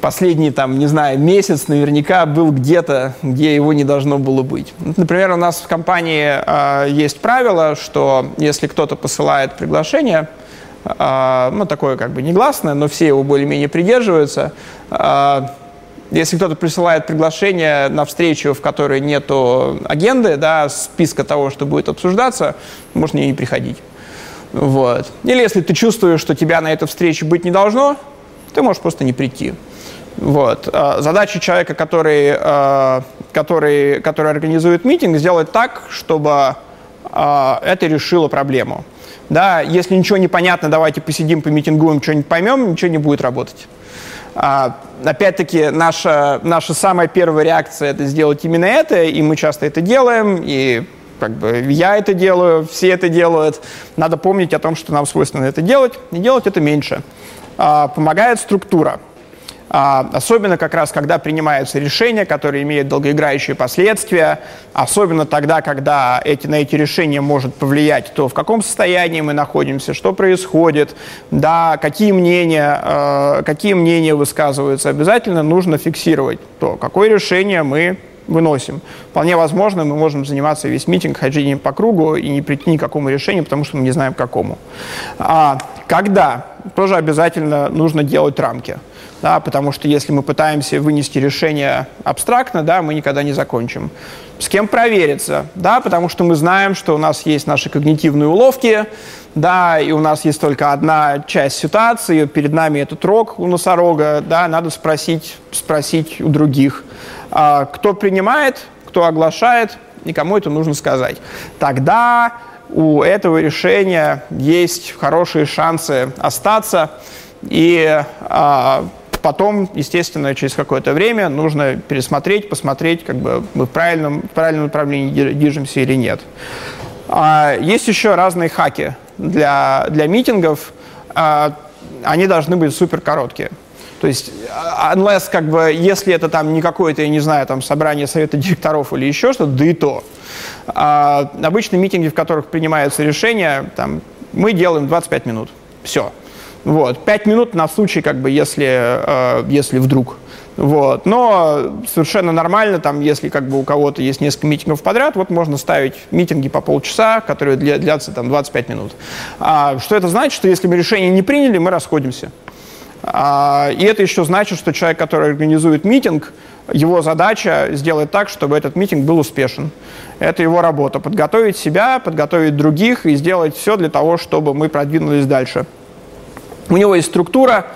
последний, там, не знаю, месяц наверняка был где-то, где его не должно было быть. Например, у нас в компании э, есть правило, что если кто-то посылает приглашение, а, ну, такое как бы негласное, но все его более-менее придерживаются. А, если кто-то присылает приглашение на встречу, в которой нету агенды, да, списка того, что будет обсуждаться, можно и не приходить. Вот. Или если ты чувствуешь, что тебя на этой встрече быть не должно, ты можешь просто не прийти. Вот. А, задача человека, который, который, который организует митинг, сделать так, чтобы это решило проблему. Да, если ничего не понятно, давайте посидим, помитингуем, что-нибудь поймем, ничего не будет работать. А, опять-таки, наша, наша самая первая реакция – это сделать именно это, и мы часто это делаем, и как бы я это делаю, все это делают. Надо помнить о том, что нам свойственно это делать, и делать это меньше. А, помогает структура. А, особенно как раз, когда принимаются решения, которые имеют долгоиграющие последствия, особенно тогда, когда эти, на эти решения может повлиять то, в каком состоянии мы находимся, что происходит, да, какие мнения, э, какие мнения высказываются. Обязательно нужно фиксировать то, какое решение мы выносим. Вполне возможно, мы можем заниматься весь митинг хождением по кругу и не прийти ни к какому решению, потому что мы не знаем, к какому. А, когда? Тоже обязательно нужно делать рамки да, потому что если мы пытаемся вынести решение абстрактно, да, мы никогда не закончим. С кем провериться? Да, потому что мы знаем, что у нас есть наши когнитивные уловки, да, и у нас есть только одна часть ситуации, перед нами этот рог у носорога, да, надо спросить, спросить у других, а, кто принимает, кто оглашает, и кому это нужно сказать. Тогда у этого решения есть хорошие шансы остаться, и а, потом, естественно, через какое-то время нужно пересмотреть, посмотреть, как бы мы в правильном, в правильном направлении движемся или нет. А есть еще разные хаки для, для митингов. они должны быть супер короткие. То есть, unless, как бы, если это там не какое-то, я не знаю, там собрание совета директоров или еще что-то, да и то. А, обычно митинги, в которых принимаются решения, там, мы делаем 25 минут. Все. Вот. 5 минут на случай, как бы, если, э, если вдруг. Вот. Но совершенно нормально, там, если как бы у кого-то есть несколько митингов подряд, вот можно ставить митинги по полчаса, которые длятся там 25 минут. А, что это значит? Что если мы решение не приняли, мы расходимся. А, и это еще значит, что человек, который организует митинг, его задача сделать так, чтобы этот митинг был успешен. Это его работа. Подготовить себя, подготовить других и сделать все для того, чтобы мы продвинулись дальше. У него есть структура.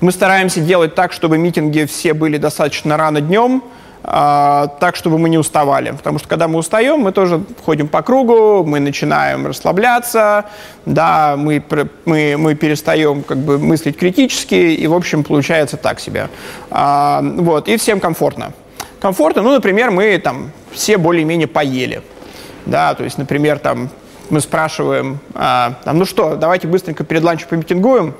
Мы стараемся делать так, чтобы митинги все были достаточно рано днем, а, так, чтобы мы не уставали. Потому что когда мы устаем, мы тоже ходим по кругу, мы начинаем расслабляться, да, мы, мы, мы перестаем как бы мыслить критически, и, в общем, получается так себе. А, вот, и всем комфортно. Комфортно, ну, например, мы там все более-менее поели. Да, то есть, например, там мы спрашиваем, а, там, ну что, давайте быстренько перед ланчем помитингуем.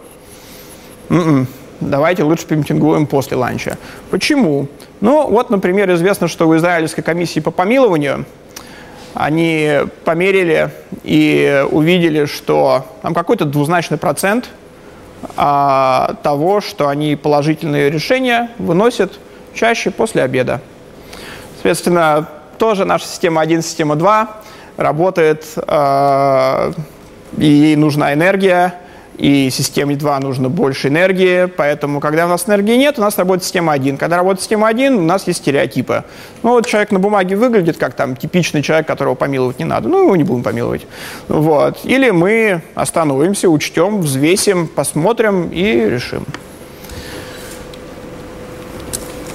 М-м, давайте лучше помитингуем после ланча. Почему? Ну, вот, например, известно, что в Израильской комиссии по помилованию они померили и увидели, что там какой-то двузначный процент а, того, что они положительные решения выносят чаще после обеда. Соответственно, тоже наша система 1, система 2 работает, э, ей нужна энергия, и системе 2 нужно больше энергии, поэтому, когда у нас энергии нет, у нас работает система 1. Когда работает система 1, у нас есть стереотипы. Ну, вот человек на бумаге выглядит как там типичный человек, которого помиловать не надо. Ну, его не будем помиловать. Вот. Или мы остановимся, учтем, взвесим, посмотрим и решим.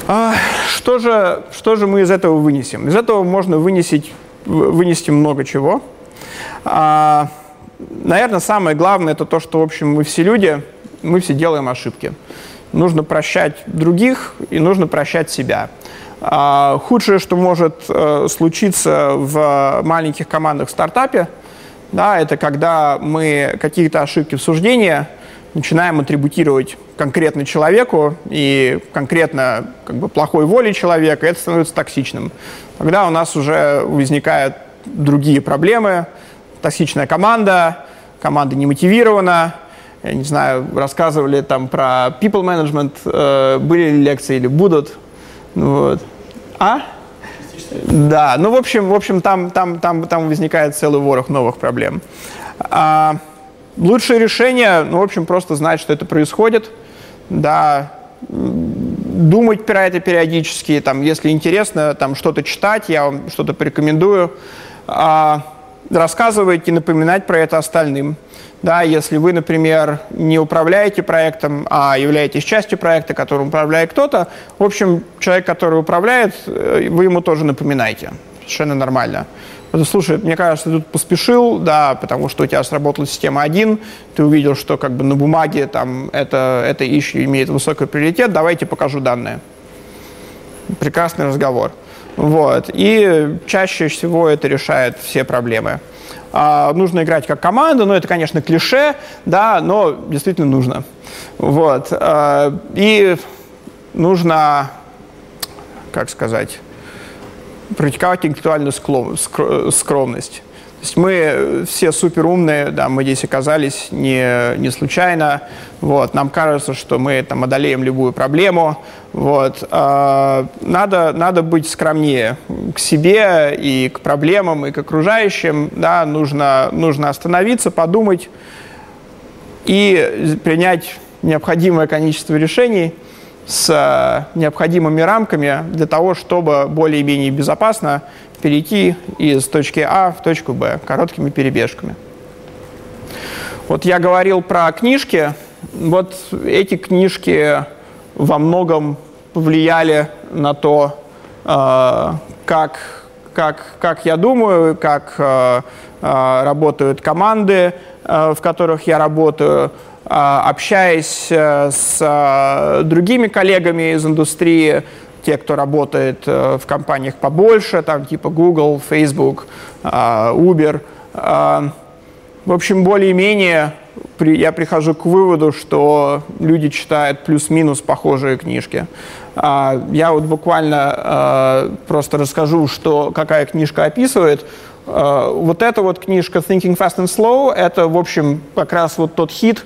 А, что, же, что же мы из этого вынесем? Из этого можно вынести, вынести много чего. А, наверное, самое главное это то, что, в общем, мы все люди, мы все делаем ошибки. Нужно прощать других и нужно прощать себя. А, худшее, что может э, случиться в маленьких командах в стартапе, да, это когда мы какие-то ошибки в суждении начинаем атрибутировать конкретно человеку и конкретно как бы, плохой воле человека, это становится токсичным. Тогда у нас уже возникают другие проблемы, токсичная команда, команда не мотивирована, я не знаю, рассказывали там про people management, э, были ли лекции или будут. Вот. А? Да, ну, в общем, в общем там, там, там, там возникает целый ворох новых проблем. А, лучшее решение, ну, в общем, просто знать, что это происходит, да, думать про это периодически, там, если интересно, там, что-то читать, я вам что-то порекомендую. А, рассказывать и напоминать про это остальным. Да, если вы, например, не управляете проектом, а являетесь частью проекта, которым управляет кто-то, в общем, человек, который управляет, э, вы ему тоже напоминаете. Совершенно нормально. Слушай, мне кажется, ты тут поспешил, да, потому что у тебя сработала система 1, ты увидел, что как бы на бумаге там это, это issue имеет высокий приоритет, давайте покажу данные. Прекрасный разговор. Вот. И чаще всего это решает все проблемы. А, нужно играть как команда, ну это, конечно, клише, да, но действительно нужно. Вот. А, и нужно, как сказать, практиковать интеллектуальную скромность. То есть мы все супер умные, да, мы здесь оказались не, не случайно. Вот, нам кажется, что мы там одолеем любую проблему. Вот, э, надо, надо быть скромнее к себе и к проблемам, и к окружающим. Да, нужно, нужно остановиться, подумать и принять необходимое количество решений с необходимыми рамками для того, чтобы более-менее безопасно перейти из точки А в точку Б короткими перебежками. Вот я говорил про книжки. Вот эти книжки во многом повлияли на то, э, как, как, как я думаю, как э, э, работают команды, в которых я работаю, общаясь с другими коллегами из индустрии, те, кто работает э, в компаниях побольше, там типа Google, Facebook, э, Uber, э, в общем, более-менее я прихожу к выводу, что люди читают плюс-минус похожие книжки. Я вот буквально просто расскажу, что, какая книжка описывает. Вот эта вот книжка Thinking Fast and Slow, это, в общем, как раз вот тот хит,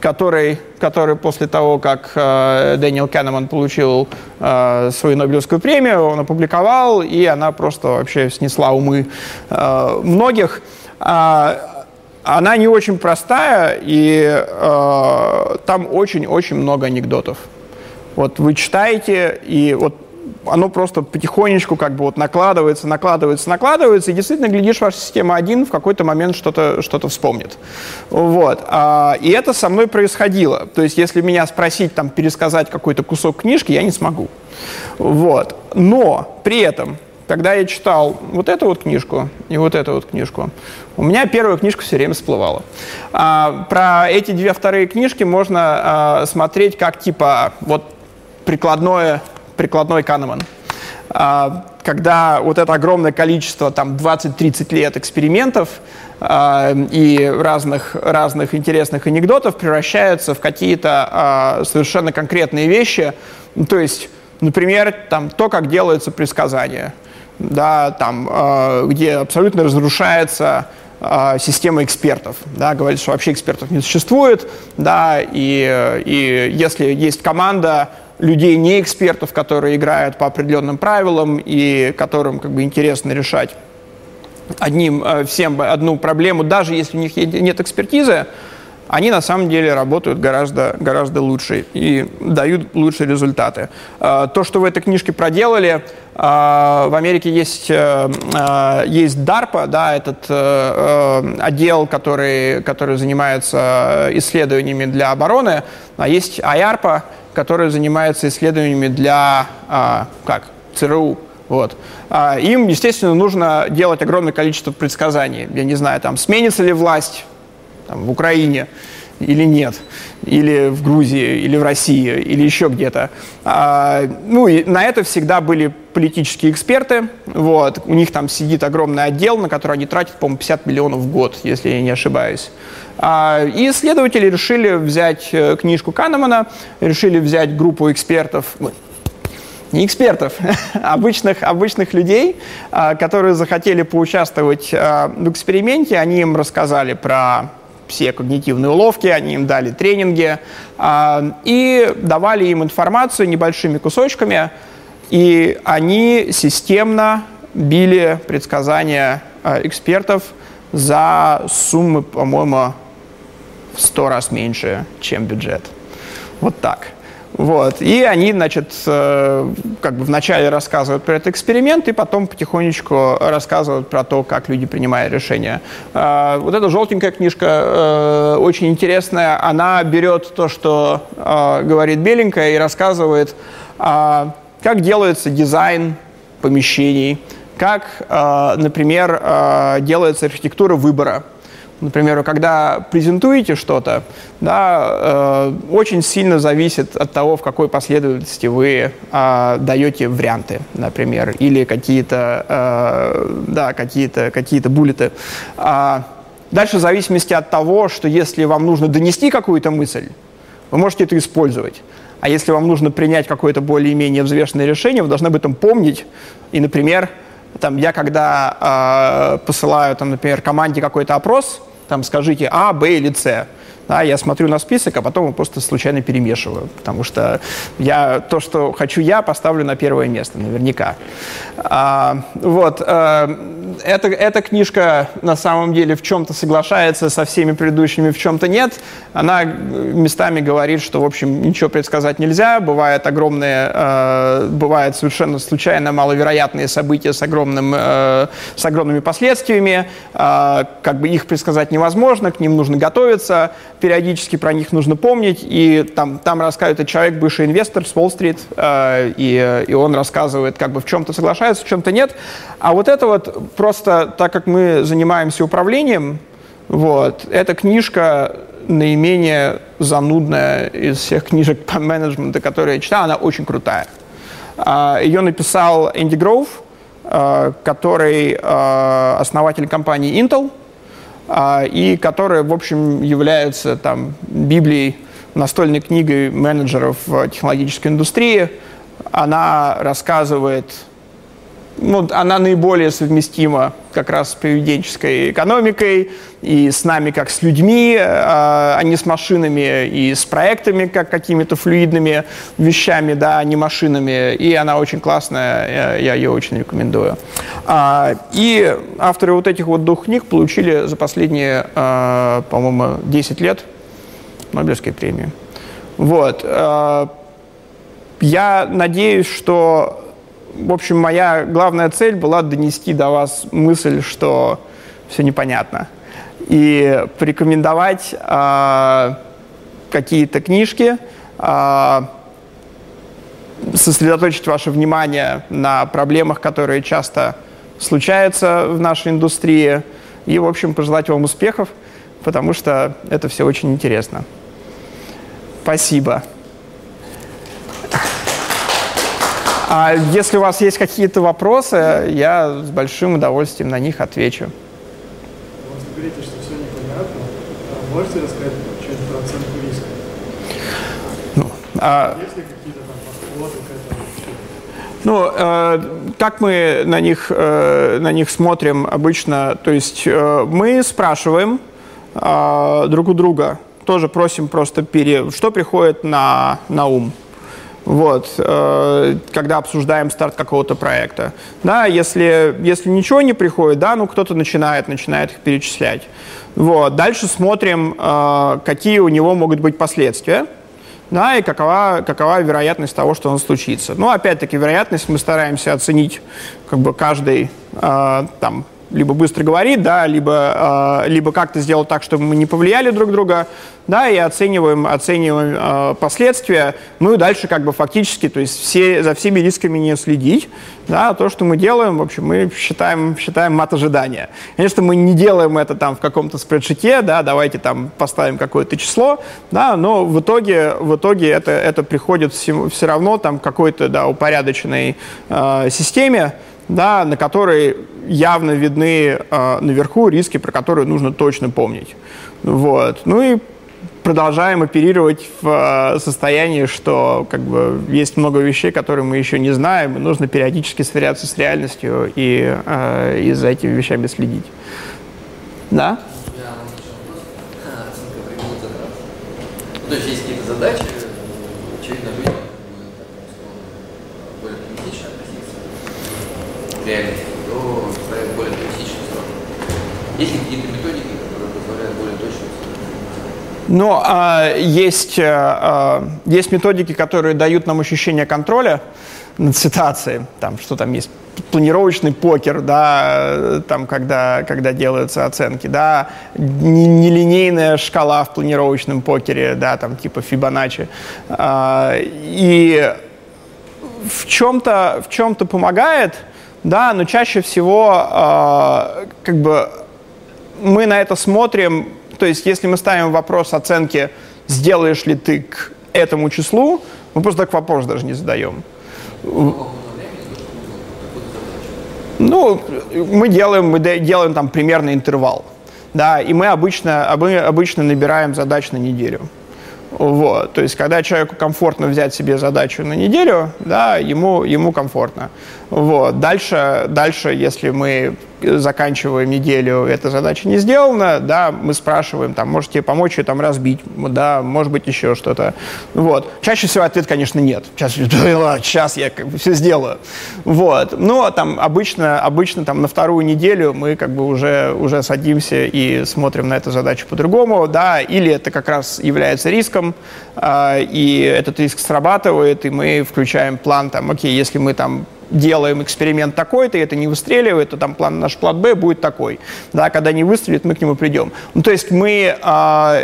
который, который после того, как э, Дэниел Канеман получил э, свою Нобелевскую премию, он опубликовал, и она просто вообще снесла умы э, многих. Э, она не очень простая, и э, там очень-очень много анекдотов. Вот вы читаете, и вот оно просто потихонечку как бы вот накладывается, накладывается, накладывается, и действительно, глядишь, ваша система один в какой-то момент что-то что вспомнит. Вот. А, и это со мной происходило. То есть, если меня спросить, там, пересказать какой-то кусок книжки, я не смогу. Вот. Но при этом, когда я читал вот эту вот книжку и вот эту вот книжку, у меня первая книжка все время всплывала. А, про эти две вторые книжки можно а, смотреть как типа вот прикладное прикладной Канеман. А, когда вот это огромное количество, там 20-30 лет экспериментов а, и разных, разных интересных анекдотов превращаются в какие-то а, совершенно конкретные вещи. Ну, то есть, например, там, то, как делается предсказание, да, там, где абсолютно разрушается система экспертов. Да, говорит, что вообще экспертов не существует, да, и, и если есть команда, людей, не экспертов, которые играют по определенным правилам и которым как бы интересно решать одним, э, всем одну проблему, даже если у них нет экспертизы, они на самом деле работают гораздо, гораздо лучше и дают лучшие результаты. Э, то, что в этой книжке проделали, э, в Америке есть, есть DARPA, да, этот отдел, который, который занимается исследованиями для обороны, а есть IARPA, которые занимаются исследованиями для, а, как, ЦРУ. Вот. А, им, естественно, нужно делать огромное количество предсказаний. Я не знаю, там, сменится ли власть там, в Украине или нет, или в Грузии, или в России, или еще где-то. А, ну и на это всегда были политические эксперты. Вот. У них там сидит огромный отдел, на который они тратят, по-моему, 50 миллионов в год, если я не ошибаюсь. А, и исследователи решили взять э, книжку Канемана, решили взять группу экспертов, не экспертов, обычных, обычных людей, а, которые захотели поучаствовать а, в эксперименте. Они им рассказали про все когнитивные уловки, они им дали тренинги и давали им информацию небольшими кусочками, и они системно били предсказания экспертов за суммы, по-моему, в сто раз меньше, чем бюджет. Вот так. Вот. И они, значит, э, как бы вначале рассказывают про этот эксперимент, и потом потихонечку рассказывают про то, как люди принимают решения. Э, вот эта желтенькая книжка э, очень интересная. Она берет то, что говорит беленькая, и рассказывает, как делается дизайн помещений, как, например, делается архитектура выбора Например, когда презентуете что-то, да, э, очень сильно зависит от того, в какой последовательности вы э, даете варианты, например, или какие-то, э, да, какие-то, какие-то буллеты. А дальше в зависимости от того, что если вам нужно донести какую-то мысль, вы можете это использовать. А если вам нужно принять какое-то более-менее взвешенное решение, вы должны об этом помнить и, например, там, я когда э, посылаю, там, например, команде какой-то опрос, там скажите А, Б или С. Да, я смотрю на список, а потом его просто случайно перемешиваю, потому что я то, что хочу я, поставлю на первое место, наверняка. А, вот. А, эта, эта книжка на самом деле в чем-то соглашается со всеми предыдущими, в чем-то нет. Она местами говорит, что, в общем, ничего предсказать нельзя. Бывают огромные, э, бывают совершенно случайно маловероятные события с, огромным, э, с огромными последствиями. Э, как бы их предсказать невозможно, к ним нужно готовиться, периодически про них нужно помнить. И там, там рассказывает человек, бывший инвестор с Уолл-стрит, э, и, и он рассказывает, как бы в чем-то соглашается, в чем-то нет. А вот это вот просто, так как мы занимаемся управлением, вот, эта книжка наименее занудная из всех книжек по менеджменту, которые я читал, она очень крутая. А, Ее написал Энди Гроув, а, который основатель компании Intel. А, и которая, в общем, является там Библией, настольной книгой менеджеров технологической индустрии. Она рассказывает ну, она наиболее совместима как раз с поведенческой экономикой и с нами как с людьми, а, а не с машинами и с проектами как какими-то флюидными вещами, да, а не машинами. И она очень классная, я, ее очень рекомендую. А, и авторы вот этих вот двух книг получили за последние, а, по-моему, 10 лет Нобелевские премии. Вот. Я надеюсь, что в общем, моя главная цель была донести до вас мысль, что все непонятно. И порекомендовать э, какие-то книжки, э, сосредоточить ваше внимание на проблемах, которые часто случаются в нашей индустрии, и, в общем, пожелать вам успехов, потому что это все очень интересно. Спасибо. А если у вас есть какие-то вопросы, я с большим удовольствием на них отвечу. Вы говорите, что все непонятно. А можете рассказать что-нибудь про оценку риска? Ну, а... Есть ли какие-то там подходы к этому? Ну, э, как мы на них, э, на них смотрим обычно, то есть э, мы спрашиваем э, друг у друга, тоже просим просто, пере, что приходит на, на ум вот, э, когда обсуждаем старт какого-то проекта. Да, если, если ничего не приходит, да, ну кто-то начинает, начинает их перечислять. Вот, дальше смотрим, э, какие у него могут быть последствия, да, и какова, какова вероятность того, что он случится. Ну, опять-таки, вероятность мы стараемся оценить как бы каждый э, там либо быстро говорит, да, либо, э, либо как-то сделать так, чтобы мы не повлияли друг друга, да, и оцениваем, оцениваем э, последствия, ну и дальше как бы фактически, то есть все, за всеми рисками не следить, да, то, что мы делаем, в общем, мы считаем, считаем мат ожидания. Конечно, мы не делаем это там в каком-то спредшите, да, давайте там поставим какое-то число, да, но в итоге, в итоге это, это приходит все, все равно там какой-то, да, упорядоченной э, системе, да, на которой явно видны э, наверху риски, про которые нужно точно помнить. Вот. Ну и продолжаем оперировать в э, состоянии, что как бы есть много вещей, которые мы еще не знаем, и нужно периодически сверяться с реальностью и, э, и за этими вещами следить. Да? То есть есть какие-то задачи, очевидно, люди более реальности, то ставят более срок. Есть ли какие-то методики, которые позволяют более точно но а, есть, а, есть методики, которые дают нам ощущение контроля над ситуацией. Там, что там есть? Планировочный покер, да, там, когда, когда делаются оценки, да, нелинейная шкала в планировочном покере, да, там, типа Фибоначчи. А, и в чем-то в чем-то помогает, да, но чаще всего а, как бы мы на это смотрим то есть, если мы ставим вопрос оценки, сделаешь ли ты к этому числу, мы просто так вопрос даже не задаем. Ну, мы делаем, мы делаем там примерный интервал. Да, и мы обычно, мы обычно набираем задач на неделю. Вот. То есть, когда человеку комфортно взять себе задачу на неделю, да, ему, ему комфортно. Вот. Дальше, дальше, если мы заканчиваем неделю, эта задача не сделана, да, мы спрашиваем, там, можете помочь ее там разбить, да, может быть, еще что-то. Вот. Чаще всего ответ, конечно, нет. Сейчас, сейчас я все сделаю. Вот. Но там обычно, обычно там на вторую неделю мы как бы уже, уже садимся и смотрим на эту задачу по-другому, да, или это как раз является риском, э, и этот риск срабатывает, и мы включаем план, там, окей, если мы там делаем эксперимент такой-то, и это не выстреливает, то там план, наш план Б будет такой. Да, когда не выстрелит, мы к нему придем. Ну, то есть мы... А,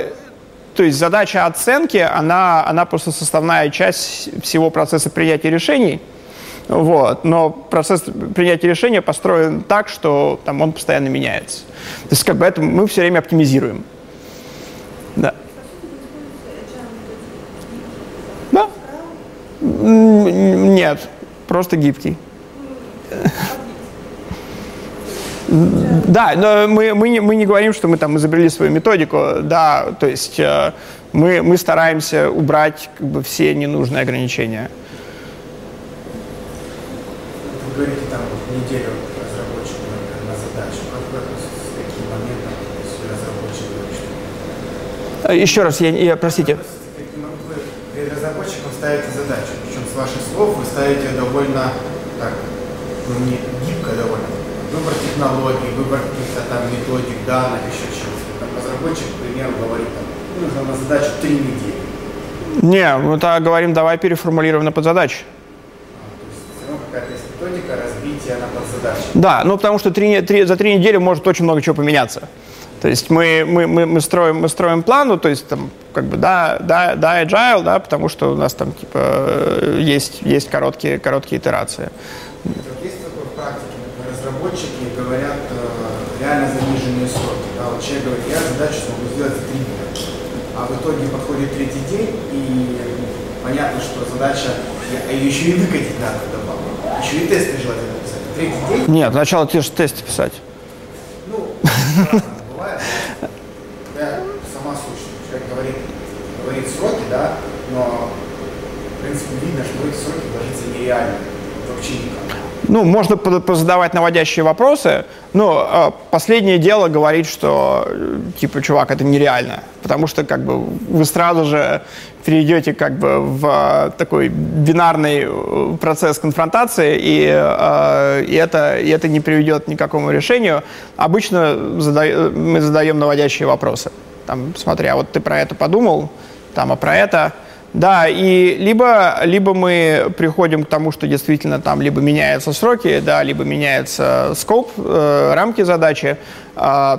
то есть задача оценки, она, она просто составная часть всего процесса принятия решений. Вот. Но процесс принятия решения построен так, что там, он постоянно меняется. То есть как бы это мы все время оптимизируем. Да? Нет просто гибкий. Да, но мы, мы, не, мы не говорим, что мы там изобрели свою методику, да, то есть э, мы, мы стараемся убрать как бы, все ненужные ограничения. Вы говорите там неделю разработчику на задачу. Как с каким моментом разработчик говорит, что... Еще раз, я, я простите. Вы перед разработчиком ставите задачу, ваших слов вы ставите довольно так, ну не гибко довольно, выбор технологий, выбор каких-то там методик, данных, еще чего-то. Там разработчик, к примеру, говорит, там, ну, нужно на задачу три недели. Не, мы так говорим, давай переформулируем на подзадачу. А, какая-то есть методика разбития на подзадачи. Да, ну потому что три, три, за три недели может очень много чего поменяться. То есть мы, мы, мы, мы, строим, мы строим план, ну, то есть там как бы да, да, да, agile, да, потому что у нас там типа э, есть, есть короткие, короткие итерации. Есть такое в практике, разработчики говорят э, реально заниженные сроки. Да? Вот человек говорит, я задачу смогу сделать за три дня. А в итоге подходит третий день, и понятно, что задача, а ее еще и выкатить надо добавок. Еще и тесты желательно написать. Третий день... Нет, сначала те же тесты писать. Ну. Да, сама сущность. Человек говорит, говорит сроки, да, но в принципе видно, что эти сроки ложатся нереально. Вообще никак. Ну, можно позадавать наводящие вопросы, но э, последнее дело говорит, что, э, типа, чувак, это нереально, потому что, как бы, вы сразу же перейдете, как бы, в э, такой бинарный э, процесс конфронтации, и, и, это, и это не приведет ни к какому решению. Обычно зада мы задаем наводящие вопросы. Там, смотри, а вот ты про это подумал, там, а про это... Да, и либо, либо мы приходим к тому, что действительно там либо меняются сроки, да, либо меняется скоп, э, рамки задачи, э,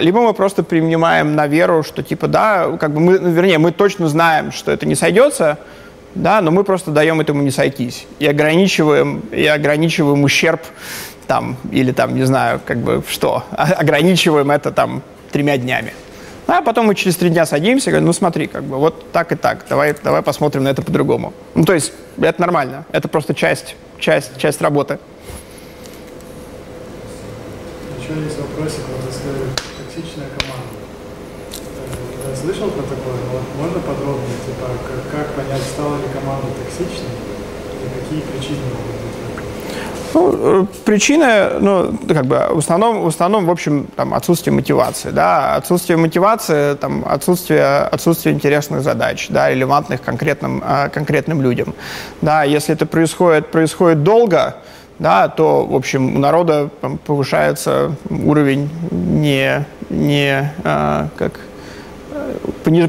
либо мы просто принимаем на веру, что типа, да, как бы мы, ну, вернее, мы точно знаем, что это не сойдется, да, но мы просто даем этому не сойтись и ограничиваем, и ограничиваем ущерб там, или там, не знаю, как бы что, ограничиваем это там тремя днями. А потом мы через три дня садимся говорим, ну смотри, как бы вот так и так, давай, давай посмотрим на это по-другому. Ну то есть это нормально, это просто часть, часть, часть работы. Еще есть вопросик, вот токсичная команда. Э, я слышал про такое, вот можно подробнее, типа, как, как понять, стала ли команда токсичной и какие причины могут ну, э, причины, ну, как бы, в основном, в основном, в общем, там, отсутствие мотивации, да, отсутствие мотивации, там, отсутствие, отсутствие интересных задач, да, релевантных конкретным, э, конкретным людям, да, если это происходит, происходит долго, да, то, в общем, у народа повышается уровень не, не э, как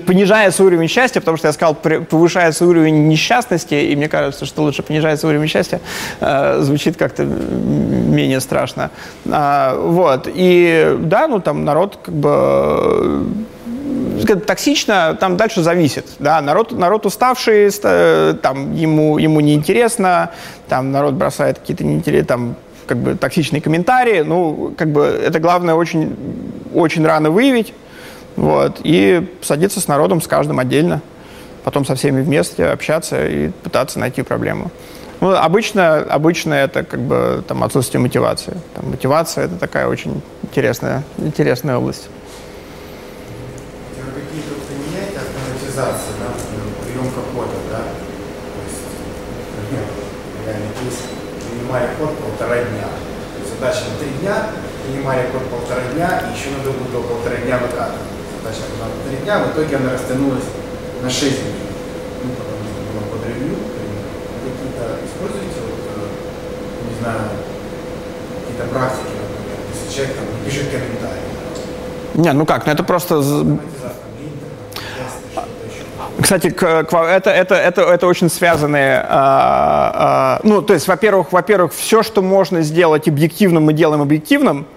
понижается уровень счастья, потому что я сказал, повышается уровень несчастности, и мне кажется, что лучше понижается уровень счастья, э, звучит как-то менее страшно. А, вот, и да, ну там народ как бы э, токсично, там дальше зависит. Да? Народ, народ уставший, там, ему, ему неинтересно, там народ бросает какие-то неинтересные, там, как бы токсичные комментарии. Ну, как бы это главное очень, очень рано выявить. Вот, и садиться с народом, с каждым отдельно, потом со всеми вместе общаться и пытаться найти проблему. Ну, обычно, обычно это как бы там отсутствие мотивации. Там, мотивация это такая очень интересная, интересная область. Дня. Задача на три дня, принимали код полтора дня, и еще надо было полтора дня выкатывать задача была на 3 дня, в итоге она растянулась на 6 дней. Ну, потому что было под ревью, какие-то используете, вот, э, не знаю, какие-то практики, например, если человек там не пишет комментарии. Не, ну как, ну это просто... Кстати, к, это, это, это, это очень связанные, э, э, ну, то есть, во-первых, во-первых, все, что можно сделать объективным, мы делаем объективным, а,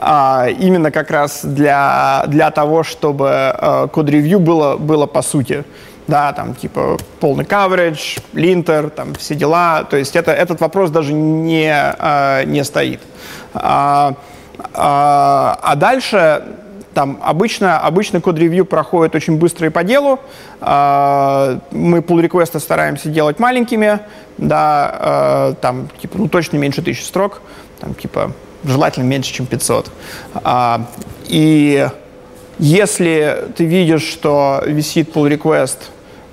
именно как раз для, для того, чтобы а, код-ревью было, было по сути. Да, там типа полный coverage, линтер, там все дела. То есть это, этот вопрос даже не, а, не стоит. А, а, а дальше там обычно, обычно код-ревью проходит очень быстро и по делу. Мы pull реквесты стараемся делать маленькими, да, там, типа, ну, точно меньше тысячи строк, там, типа, желательно меньше, чем 500. А, и если ты видишь, что висит pull request,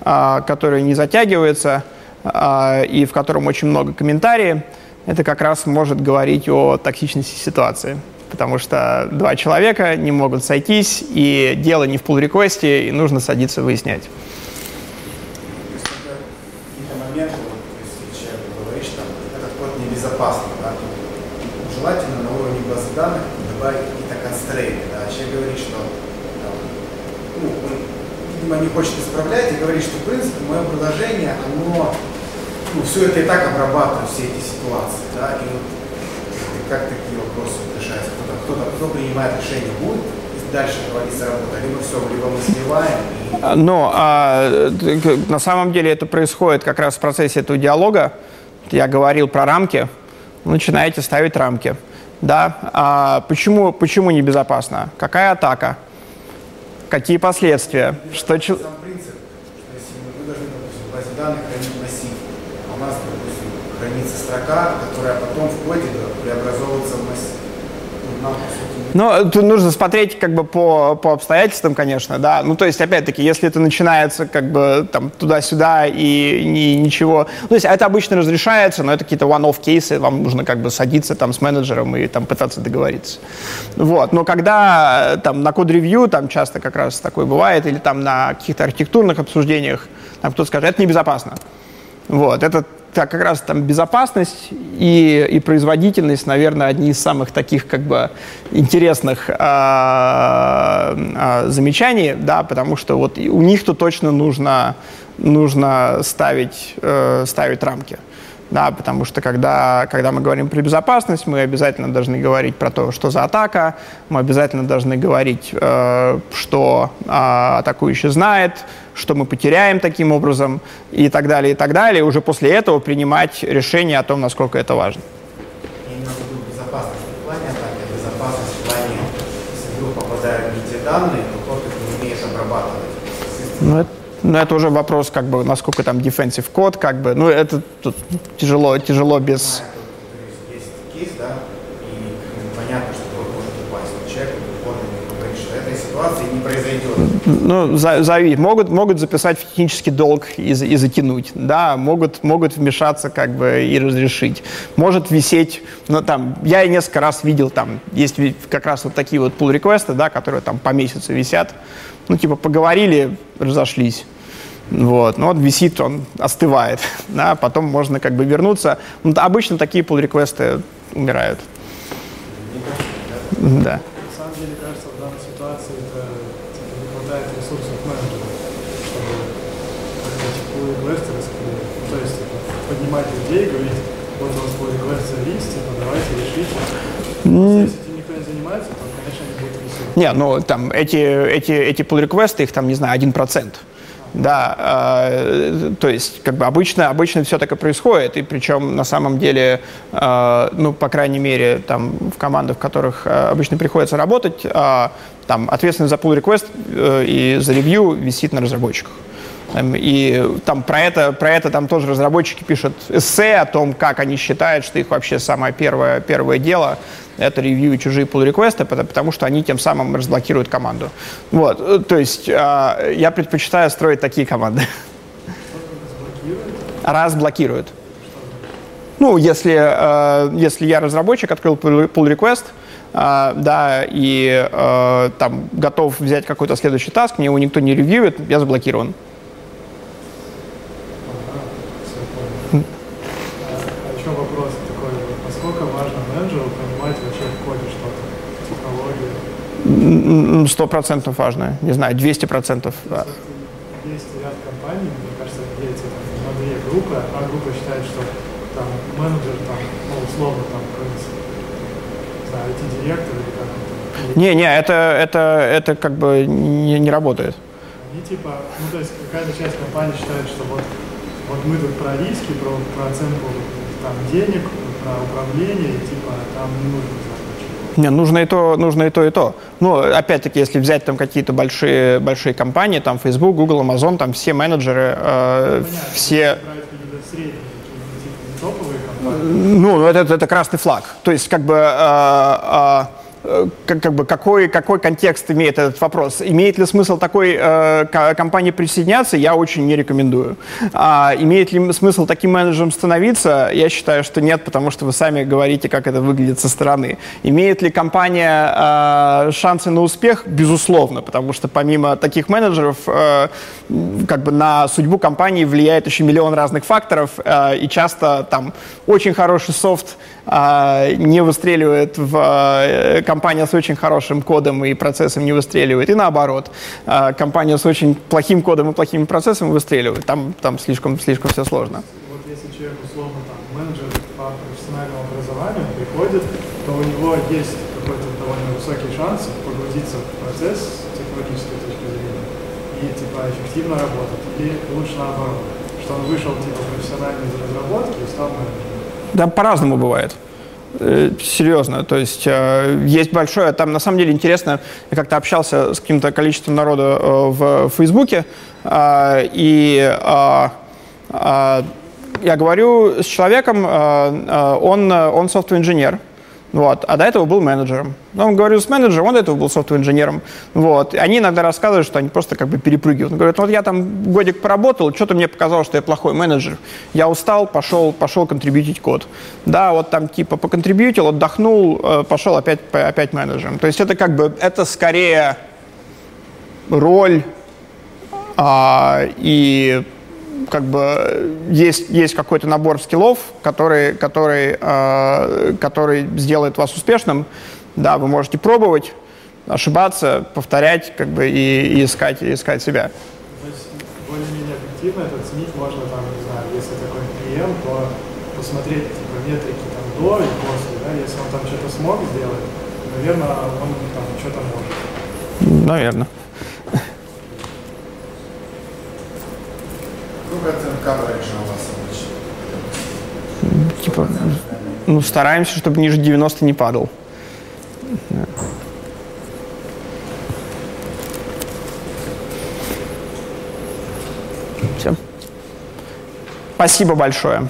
а, который не затягивается а, и в котором очень много комментариев, это как раз может говорить о токсичности ситуации. Потому что два человека не могут сойтись, и дело не в pull реквесте и нужно садиться выяснять. желательно на уровне базы данных добавить какие-то констрейны. Да. Человек говорит, что там, ну, он, видимо, не хочет исправлять и говорит, что в принципе мое приложение, оно ну, все это и так обрабатывает, все эти ситуации. Да. И вот как такие вопросы решаются? Кто-то, кто-то, кто принимает решение, будет дальше проводиться работа, либо все, либо мы сливаем. И... Ну, а, на самом деле это происходит как раз в процессе этого диалога. Я говорил про рамки начинаете ставить рамки. Да? А почему, почему небезопасно? Какая атака? Какие последствия? Что... Сам принцип, что если мы должны, допустим, в базе данных хранить массив, а у нас, допустим, хранится строка, которая потом в коде. Ну, тут нужно смотреть как бы по, по обстоятельствам, конечно, да. Ну, то есть, опять-таки, если это начинается как бы там туда-сюда и ни, ничего... Ну, то есть, это обычно разрешается, но это какие-то one-off кейсы, вам нужно как бы садиться там с менеджером и там пытаться договориться. Вот. Но когда там на код-ревью, там часто как раз такое бывает, или там на каких-то архитектурных обсуждениях, там кто-то скажет, это небезопасно. Вот. Это как раз там безопасность и, и производительность, наверное, одни из самых таких как бы интересных а, а, замечаний, да, потому что вот у них-то точно нужно, нужно ставить, э, ставить рамки да, потому что когда, когда мы говорим про безопасность, мы обязательно должны говорить про то, что за атака, мы обязательно должны говорить, э, что э, атакующий знает, что мы потеряем таким образом и так далее, и так далее, и уже после этого принимать решение о том, насколько это важно. Я имею в виду безопасность в плане атаки, а безопасность в плане, если вдруг попадают не те данные, то тот их не умеет обрабатывать. Ну, это но это уже вопрос, как бы, насколько там defensive код, как бы, ну, это тут тяжело, тяжело без... Есть кейс, да, и понятно, что может упасть, но человек говорит, что этой ситуации не произойдет. Ну, за, могут, могут записать в технический долг и, и затянуть, да, могут, могут вмешаться, как бы, и разрешить. Может висеть, ну, там, я несколько раз видел, там, есть как раз вот такие вот pull реквесты да, которые там по месяцу висят, ну, типа, поговорили, разошлись. Вот. Но ну, вот висит, он остывает. Да, потом можно как бы вернуться. Ну, обычно такие pull реквесты умирают. Да. На самом деле, кажется, в данной ситуации это типа, не хватает ресурсов менеджера, чтобы pull реквесты раскрыть. Ну, то есть типа, поднимать людей, говорить, вот у вас pull реквесты есть, типа, давайте решите. Mm. Если этим никто не занимается, то, конечно, не будет ресурсов. Не, ну там эти, эти, эти pull реквесты их там, не знаю, один процент. Да, э, то есть как бы обычно, обычно все так и происходит, и причем на самом деле, э, ну, по крайней мере, там в командах, в которых э, обычно приходится работать, э, там ответственность за pull request э, и за ревью висит на разработчиках. И там про это, про это там тоже разработчики пишут эссе о том, как они считают, что их вообще самое первое, первое дело — это ревью и чужие pull реквесты потому что они тем самым разблокируют команду. Вот, э, то есть э, я предпочитаю строить такие команды. Разблокируют. Ну, если, э, если я разработчик, открыл pull request, Uh, да, и там готов взять какой-то следующий таск, мне его никто не ревьюет, я заблокирован. Сто процентов важно. Не знаю, 200 процентов. Есть ряд компаний, мне кажется, делится там, на две группы. Одна группа считает, что там менеджер, там, ну, условно, там, знаю, IT-директор или как Не, не, это, это, это как бы не, не работает. Они типа, ну то есть какая-то часть компании считает, что вот, вот мы тут про риски, про, про оценку там, денег, про управление, и типа там не нужно не, нужно и то, нужно и то, и то. Ну, опять-таки, если взять там какие-то большие, большие компании, там Facebook, Google, Amazon, там все менеджеры, э, все... Ну, это, это красный флаг. То есть, как бы, э, э, как, как бы, какой, какой контекст имеет этот вопрос? Имеет ли смысл такой э, компании присоединяться? Я очень не рекомендую. А, имеет ли смысл таким менеджером становиться? Я считаю, что нет, потому что вы сами говорите, как это выглядит со стороны. Имеет ли компания э, шансы на успех? Безусловно, потому что помимо таких менеджеров, э, как бы на судьбу компании влияет еще миллион разных факторов, э, и часто там очень хороший софт э, не выстреливает в э, компания с очень хорошим кодом и процессом не выстреливает, и наоборот, э, компания с очень плохим кодом и плохими процессами выстреливает. Там, там слишком, слишком все сложно. Вот если человек, условно, там, менеджер по профессиональному образованию приходит, то у него есть какой-то довольно высокий шанс погрузиться в процесс с технологической точки зрения и типа эффективно работать. И лучше наоборот, что он вышел типа профессионально из разработки и стал менеджером. Да, по-разному бывает. Э, серьезно, то есть э, есть большое, там на самом деле интересно, я как-то общался с каким-то количеством народа э, в Фейсбуке, и я говорю с человеком, он, он софтвер-инженер, вот. А до этого был менеджером. Но он говорил с менеджером, он до этого был софтвер-инженером. Вот. Они иногда рассказывают, что они просто как бы перепрыгивают. Он говорит, вот я там годик поработал, что-то мне показалось, что я плохой менеджер. Я устал, пошел, пошел контрибьютить код. Да, вот там типа поконтрибьютил, отдохнул, э, пошел опять, опять менеджером. То есть это как бы, это скорее роль а, и как бы есть, есть какой-то набор скиллов, который, который, э, который сделает вас успешным. Да, вы можете пробовать, ошибаться, повторять как бы, и, и искать, и искать себя. То есть более-менее объективно это оценить можно, там, не знаю, если такой клиент, то посмотреть типа, метрики там, до и после, да, если он там что-то смог сделать, наверное, он там что-то может. Наверное. Типа, ну, стараемся, чтобы ниже 90 не падал. Все. Спасибо большое.